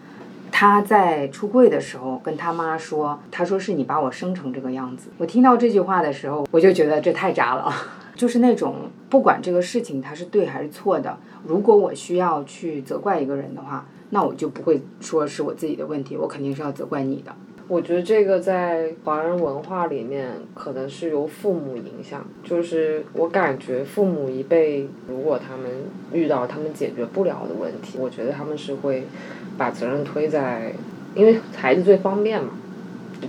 他在出柜的时候跟他妈说：“他说是你把我生成这个样子。”我听到这句话的时候，我就觉得这太渣了。就是那种不管这个事情他是对还是错的，如果我需要去责怪一个人的话，那我就不会说是我自己的问题，我肯定是要责怪你的。我觉得这个在华人文化里面可能是由父母影响，就是我感觉父母一辈如果他们遇到他们解决不了的问题，我觉得他们是会。把责任推在，因为孩子最方便嘛，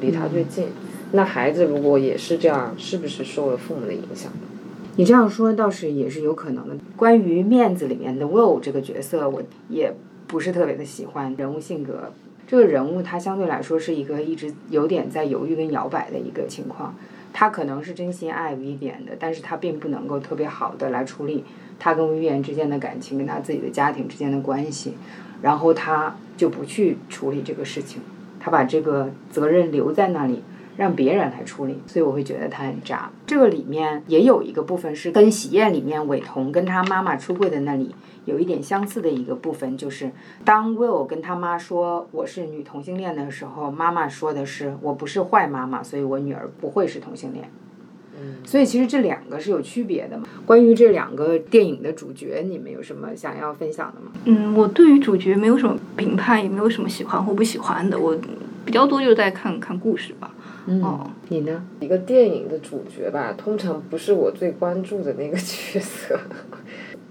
离他最近。那孩子如果也是这样，是不是受了父母的影响？你这样说倒是也是有可能的。关于面子里面的 Will 这个角色，我也不是特别的喜欢人物性格。这个人物他相对来说是一个一直有点在犹豫跟摇摆的一个情况。他可能是真心爱 Vivian 的，但是他并不能够特别好的来处理他跟 Vivian 之间的感情，跟他自己的家庭之间的关系。然后他就不去处理这个事情，他把这个责任留在那里，让别人来处理。所以我会觉得他很渣。这个里面也有一个部分是跟喜宴里面伟彤跟他妈妈出柜的那里有一点相似的一个部分，就是当 Will 跟他妈说我是女同性恋的时候，妈妈说的是我不是坏妈妈，所以我女儿不会是同性恋。所以其实这两个是有区别的嘛？关于这两个电影的主角，你们有什么想要分享的吗？嗯，我对于主角没有什么评判，也没有什么喜欢或不喜欢的。我比较多就是在看看故事吧。嗯，你呢？一个电影的主角吧，通常不是我最关注的那个角色。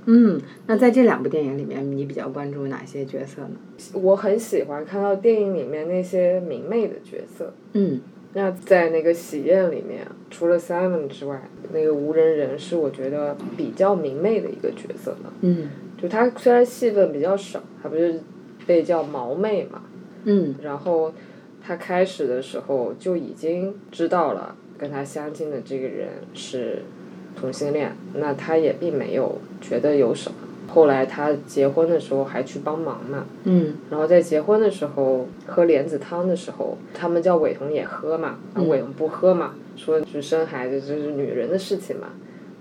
嗯，那在这两部电影里面，你比较关注哪些角色呢？我很喜欢看到电影里面那些明媚的角色。嗯那在那个喜宴里面，除了 Simon 之外，那个无人人是我觉得比较明媚的一个角色呢。嗯就他虽然戏份比较少，他不是被叫毛妹嘛，嗯然后他开始的时候就已经知道了跟他相亲的这个人是同性恋，那他也并没有觉得有什么。后来他结婚的时候还去帮忙嘛，嗯然后在结婚的时候喝莲子汤的时候，他们叫伟彤也喝嘛，伟彤不喝嘛，说就生孩子这是女人的事情嘛。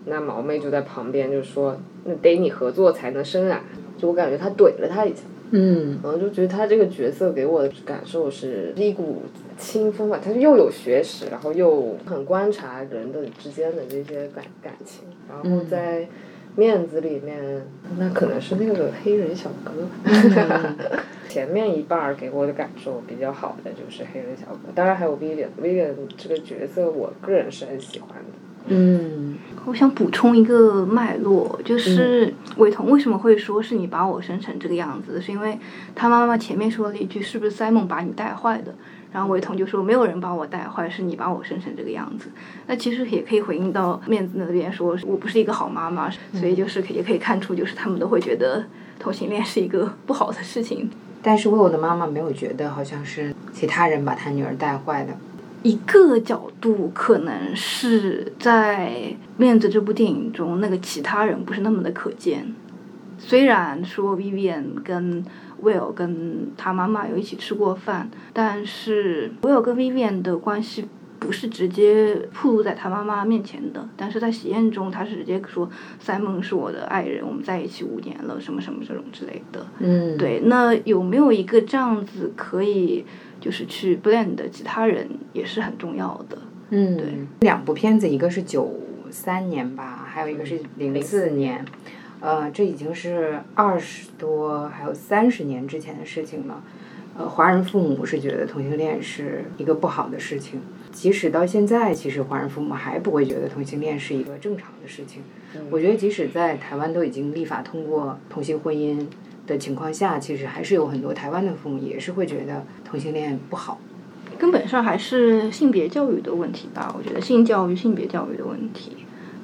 那毛妹就在旁边就说，那得你合作才能生啊。就我感觉他怼了他一下，嗯然后就觉得他这个角色给我的感受是一股清风吧，他又有学识，然后又很观察人的之间的这些感感情，然后在面子里面，那可能是那个黑人小哥。前面一半儿给我的感受比较好的就是黑人小哥，当然还有 Vivian，Vivian 这个角色我个人是很喜欢的。嗯我想补充一个脉络，就是伟彤为什么会说是你把我生成这个样子，是因为他妈妈前面说了一句是不是 Simon 把你带坏的，然后伟彤就说没有人把我带坏，是你把我生成这个样子。那其实也可以回应到面子那边说我不是一个好妈妈，所以就是也可以看出就是他们都会觉得同性恋是一个不好的事情。但是 Will 的妈妈没有觉得好像是其他人把她女儿带坏的。一个角度可能是在《面子》这部电影中，那个其他人不是那么的可见。虽然说 Vivian 跟 Will 跟他妈妈有一起吃过饭，但是 Will 跟 Vivian 的关系不是直接暴露在他妈妈面前的。但是在喜宴中，他是直接说 Simon 是我的爱人，我们在一起五年了，什么什么这种之类的。嗯，对，那有没有一个这样子可以就是去 blend 的其他人也是很重要的。嗯，对，两部片子，一个是九三年吧，还有一个是零四年，呃，这已经是二十多还有三十年之前的事情了。呃，华人父母是觉得同性恋是一个不好的事情，即使到现在，其实华人父母还不会觉得同性恋是一个正常的事情。我觉得，即使在台湾都已经立法通过同性婚姻的情况下，其实还是有很多台湾的父母也是会觉得同性恋不好。根本上还是性别教育的问题吧，我觉得性教育、性别教育的问题，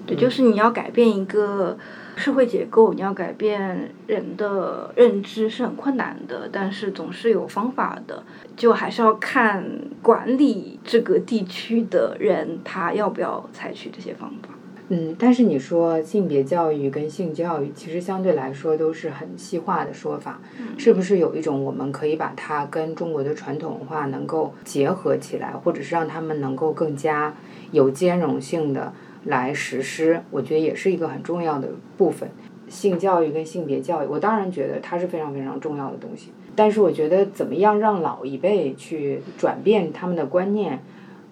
对，就是你要改变一个社会结构，你要改变人的认知是很困难的，但是总是有方法的，就还是要看管理这个地区的人他要不要采取这些方法。嗯，但是你说性别教育跟性教育，其实相对来说都是很细化的说法，是不是有一种我们可以把它跟中国的传统文化能够结合起来，或者是让他们能够更加有兼容性的来实施？我觉得也是一个很重要的部分。性教育跟性别教育，我当然觉得它是非常非常重要的东西，但是我觉得怎么样让老一辈去转变他们的观念？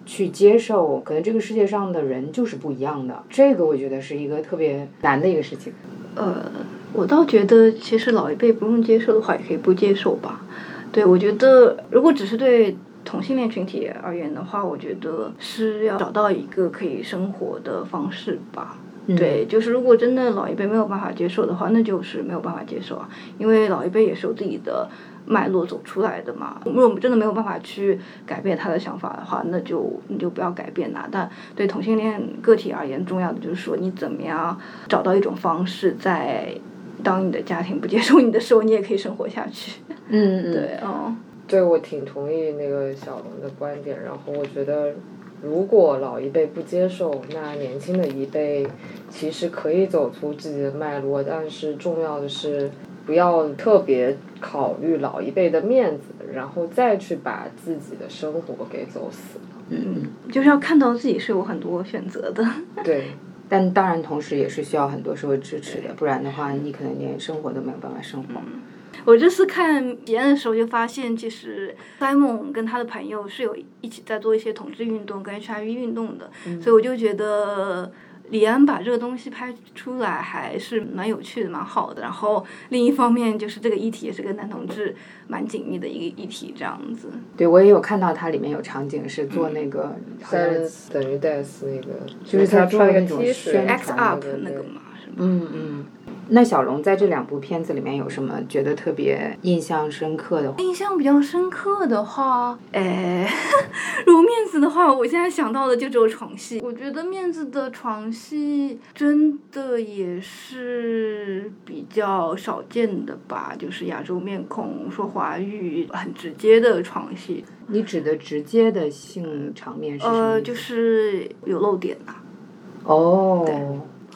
去接受，可能这个世界上的人就是不一样的，这个我觉得是一个特别难的一个事情。呃，我倒觉得其实老一辈不用接受的话，也可以不接受吧。对，我觉得如果只是对同性恋群体而言的话，我觉得是要找到一个可以生活的方式吧。对，就是如果真的老一辈没有办法接受的话，那就是没有办法接受啊，因为老一辈也是有自己的脉络走出来的嘛。如果我们真的没有办法去改变他的想法的话，那就你就不要改变啦。但对同性恋个体而言，重要的就是说你怎么样找到一种方式，在当你的家庭不接受你的时候，你也可以生活下去。嗯嗯，对，哦，对，我挺同意那个小龙的观点。然后我觉得，如果老一辈不接受，那年轻的一辈其实可以走出自己的脉络，但是重要的是不要特别考虑老一辈的面子，然后再去把自己的生活给走死。嗯，就是要看到自己是有很多选择的。对，但当然同时也是需要很多社会支持的，不然的话你可能连生活都没有办法生活。我这次看体验的时候就发现，其实 Simon 跟他的朋友是有一起在做一些同志运动跟 HIV 运动的，所以我就觉得李安把这个东西拍出来还是蛮有趣的、蛮好的。然后另一方面就是这个议题也是跟男同志蛮紧密的一个议题，这样子。对，我也有看到它里面有场景是做那个，好像是等于 death 那个，就是他穿那种 T 宣恤 X 传 up 那个嘛，是吗？嗯嗯，那小龙在这两部片子里面有什么觉得特别印象深刻的？印象比较深刻的话，哎，如果面子的话，我现在想到的就只有床戏。我觉得面子的床戏真的也是比较少见的吧，就是亚洲面孔说华语很直接的床戏。你指的直接的性场面是什么？呃，就是有露点呐、哦，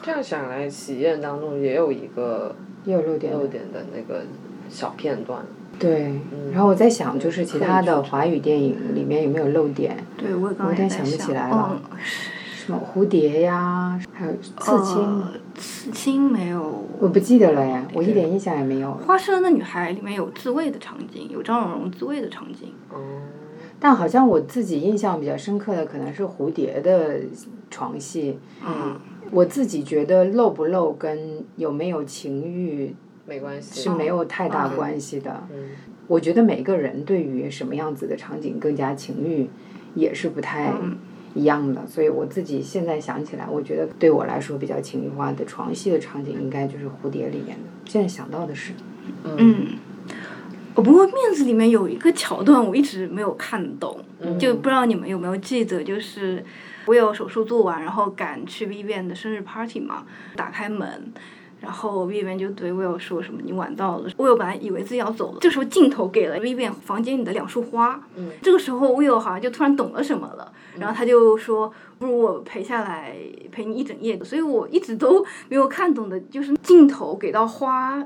这样想来，喜宴当中也有一个也有漏点。漏点的那个小片段。对，然后我在想，就是其他的华语电影里面有没有漏点？对，我有点想不起来了嗯，什么蝴蝶呀，还有刺青，呃刺青没有。我不记得了呀，我一点印象也没有。花生的女孩里面有自慰的场景，有张荣荣自慰的场景。哦，但好像我自己印象比较深刻的可能是蝴蝶的床戏。嗯，我自己觉得露不露跟有没有情欲没关系。是没有太大嗯关系的。嗯我觉得每个人对于什么样子的场景更加情欲，也是不太嗯一样的。所以我自己现在想起来，我觉得对我来说比较情欲化的床戏的场景，应该就是蝴蝶里面的。现在想到的是，嗯，我不过面子里面有一个桥段我一直没有看懂，就不知道你们有没有记得，就是我有手术做完，然后赶去 Vivian 的生日 party 嘛，打开门。然后 Vivian 就对 Will 说什么你晚到了，Will 本来以为自己要走了，这时候镜头给了 Vivian 房间里的两束花，嗯。这个时候 Will 好像就突然懂了什么了，然后他就说不如我陪下来陪你一整夜，所以我一直都没有看懂的就是镜头给到花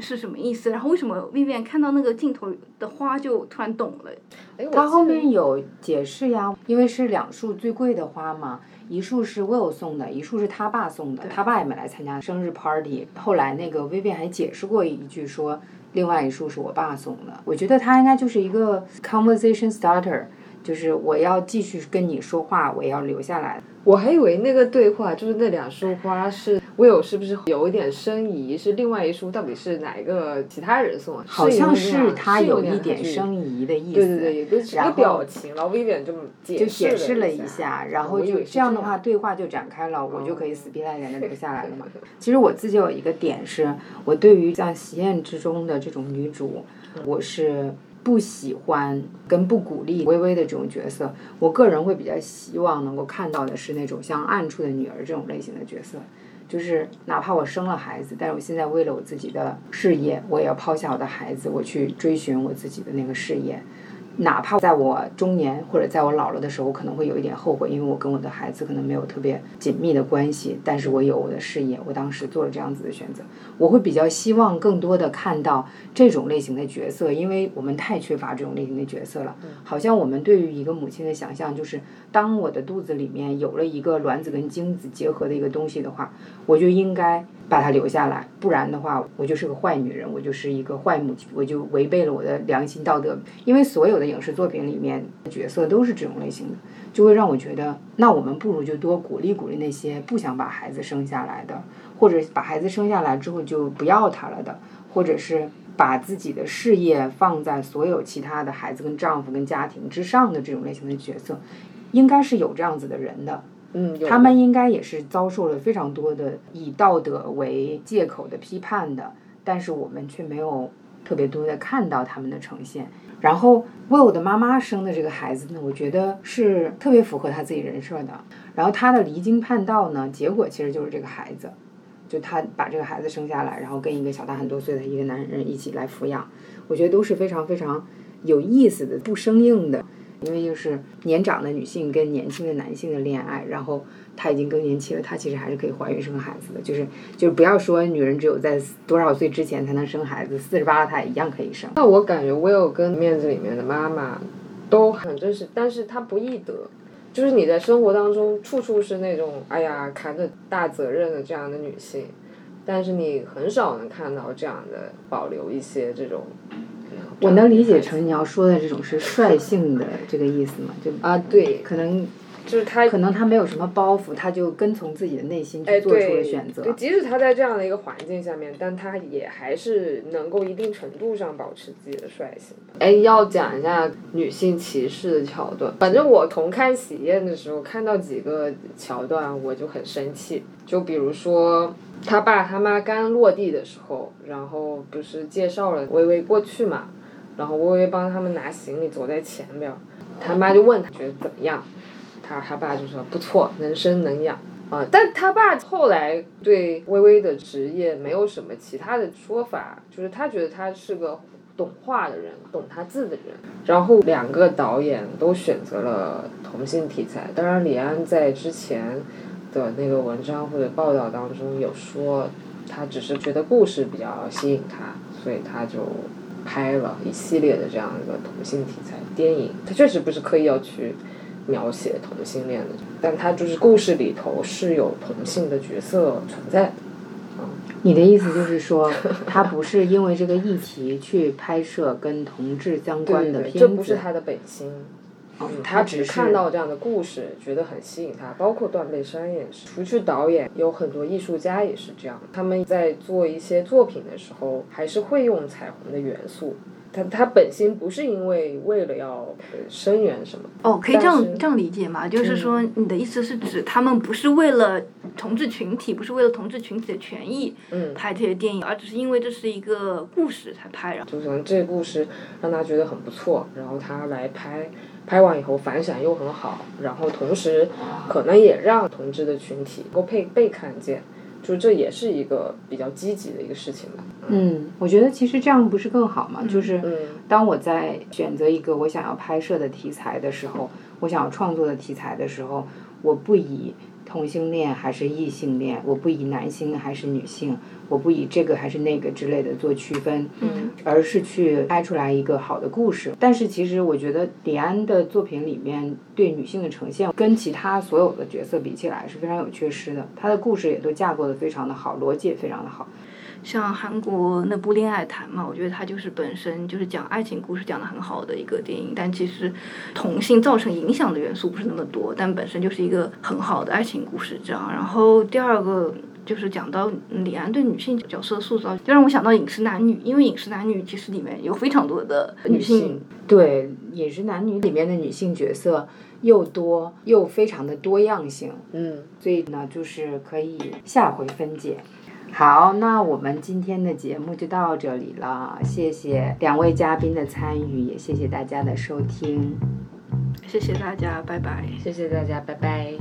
是什么意思，然后为什么 Vivian 看到那个镜头的花就突然懂了？哎，我它后面有解释呀，因为是两束最贵的花嘛，一束是 Will 送的，一束是他爸送的，他爸也没来参加生日 party。后来那个 Vivian 还解释过一句说，另外一束是我爸送的。我觉得他应该就是一个 conversation starter，就是我要继续跟你说话，我要留下来。我还以为那个对话就是那两束花是 Will 是不是有一点生疑？是另外一束到底是哪一个其他人送的？好像是他有一点生。疑的意思。对对对，有个一个表情，然后 Vivian 就解就释解释了一一下，然后就这样的话，对话就展开了，我就可以死皮赖脸的留下来了嘛。其实我自己有一个点是，我对于像《喜宴》之中的这种女主，我是不喜欢跟不鼓励微微的这种角色。我个人会比较希望能够看到的是那种像《暗处的女儿》这种类型的角色。就是哪怕我生了孩子，但是我现在为了我自己的事业，我也要抛下我的孩子，我去追寻我自己的那个事业。哪怕在我中年或者在我老了的时候，我可能会有一点后悔，因为我跟我的孩子可能没有特别紧密的关系，但是我有我的事业，我当时做了这样子的选择。我会比较希望更多的看到这种类型的角色，因为我们太缺乏这种类型的角色了。好像我们对于一个母亲的想象就是，当我的肚子里面有了一个卵子跟精子结合的一个东西的话，我就应该把她留下来，不然的话，我就是个坏女人，我就是一个坏母亲，我就违背了我的良心道德。因为所有的影视作品里面角色都是这种类型的，就会让我觉得，那我们不如就多鼓励鼓励那些不想把孩子生下来的，或者把孩子生下来之后就不要他了的，或者是把自己的事业放在所有其他的孩子跟丈夫跟家庭之上的这种类型的角色，应该是有这样子的人的。嗯，他们应该也是遭受了非常多的以道德为借口的批判的，但是我们却没有特别多的看到他们的呈现。然后为我的妈妈生的这个孩子呢，我觉得是特别符合他自己人设的。然后他的离经叛道呢，结果其实就是这个孩子，就他把这个孩子生下来，然后跟一个小他很多岁的一个男人一起来抚养，我觉得都是非常非常有意思的，不生硬的。因为就是年长的女性跟年轻的男性的恋爱，然后她已经更年期了，她其实还是可以怀孕生孩子的，就是就是不要说女人只有在多少岁之前才能生孩子，四十八了她也一样可以生。那我感觉 Will 跟面子里面的妈妈都很真实，但是她不易得。就是你在生活当中处处是那种哎呀扛着大责任的这样的女性，但是你很少能看到这样的保留一些这种。我能理解成你要说的这种是率性的这个意思吗？就啊，对，可能就是他可能他没有什么包袱，他就跟从自己的内心去哎，做出了，选择。对，即使他在这样的一个环境下面，但他也还是能够一定程度上保持自己的率性。哎，要讲一下女性歧视的桥段。反正我重看《喜宴》的时候，看到几个桥段我就很生气。就比如说他爸他妈刚落地的时候，然后不是介绍了微微过去嘛，然后微微帮他们拿行李，走在前边，他妈就问他觉得怎么样，他他爸就说不错，能生能养。啊，但他爸后来对微微的职业没有什么其他的说法，就是他觉得他是个懂画的人，懂他字的人。然后两个导演都选择了同性题材，当然李安在之前的那个文章或者报道当中有说，他只是觉得故事比较吸引他，所以他就拍了一系列的这样一个同性题材电影。他确实不是刻意要去。描写同性恋的，但他就是故事里头是有同性的角色存在。你的意思就是说，他不是因为这个议题去拍摄跟同志相关的片子？这不是他的本心。他只是看到这样的故事，觉得很吸引他。包括断背山也是，除去导演，有很多艺术家也是这样。他们在做一些作品的时候，还是会用彩虹的元素。他他本心不是因为为了要声援什么哦，可以这样这样理解吗？就是说，你的意思是指他们不是为了同志群体，不是为了同志群体的权益拍这些电影，而只是因为这是一个故事才拍。然后就可能这个故事让他觉得很不错，然后他来拍，拍完以后反响又很好，然后同时可能也让同志的群体能够被被看见。就这也是一个比较积极的一个事情吧。嗯，我觉得其实这样不是更好吗？就是当我在选择一个我想要拍摄的题材的时候，我想要创作的题材的时候，我不以。同性恋还是异性恋？我不以男性还是女性，我不以这个还是那个之类的做区分，而是去拍出来一个好的故事。但是其实我觉得李安的作品里面对女性的呈现，跟其他所有的角色比起来是非常有缺失的。他的故事也都架构的非常的好，逻辑也非常的好。像韩国那部《恋爱谈》嘛，我觉得它就是本身就是讲爱情故事讲的很好的一个电影，但其实同性造成影响的元素不是那么多，但本身就是一个很好的爱情故事这样。然后第二个就是讲到李安对女性角色塑造，就让我想到《饮食男女》，因为《饮食男女》其实里面有非常多的女性。对，《饮食男女》里面的女性角色又多又非常的多样性。嗯。所以呢，就是可以下回分解。好，那我们今天的节目就到这里了，谢谢两位嘉宾的参与，也谢谢大家的收听，谢谢大家，拜拜，谢谢大家，拜拜。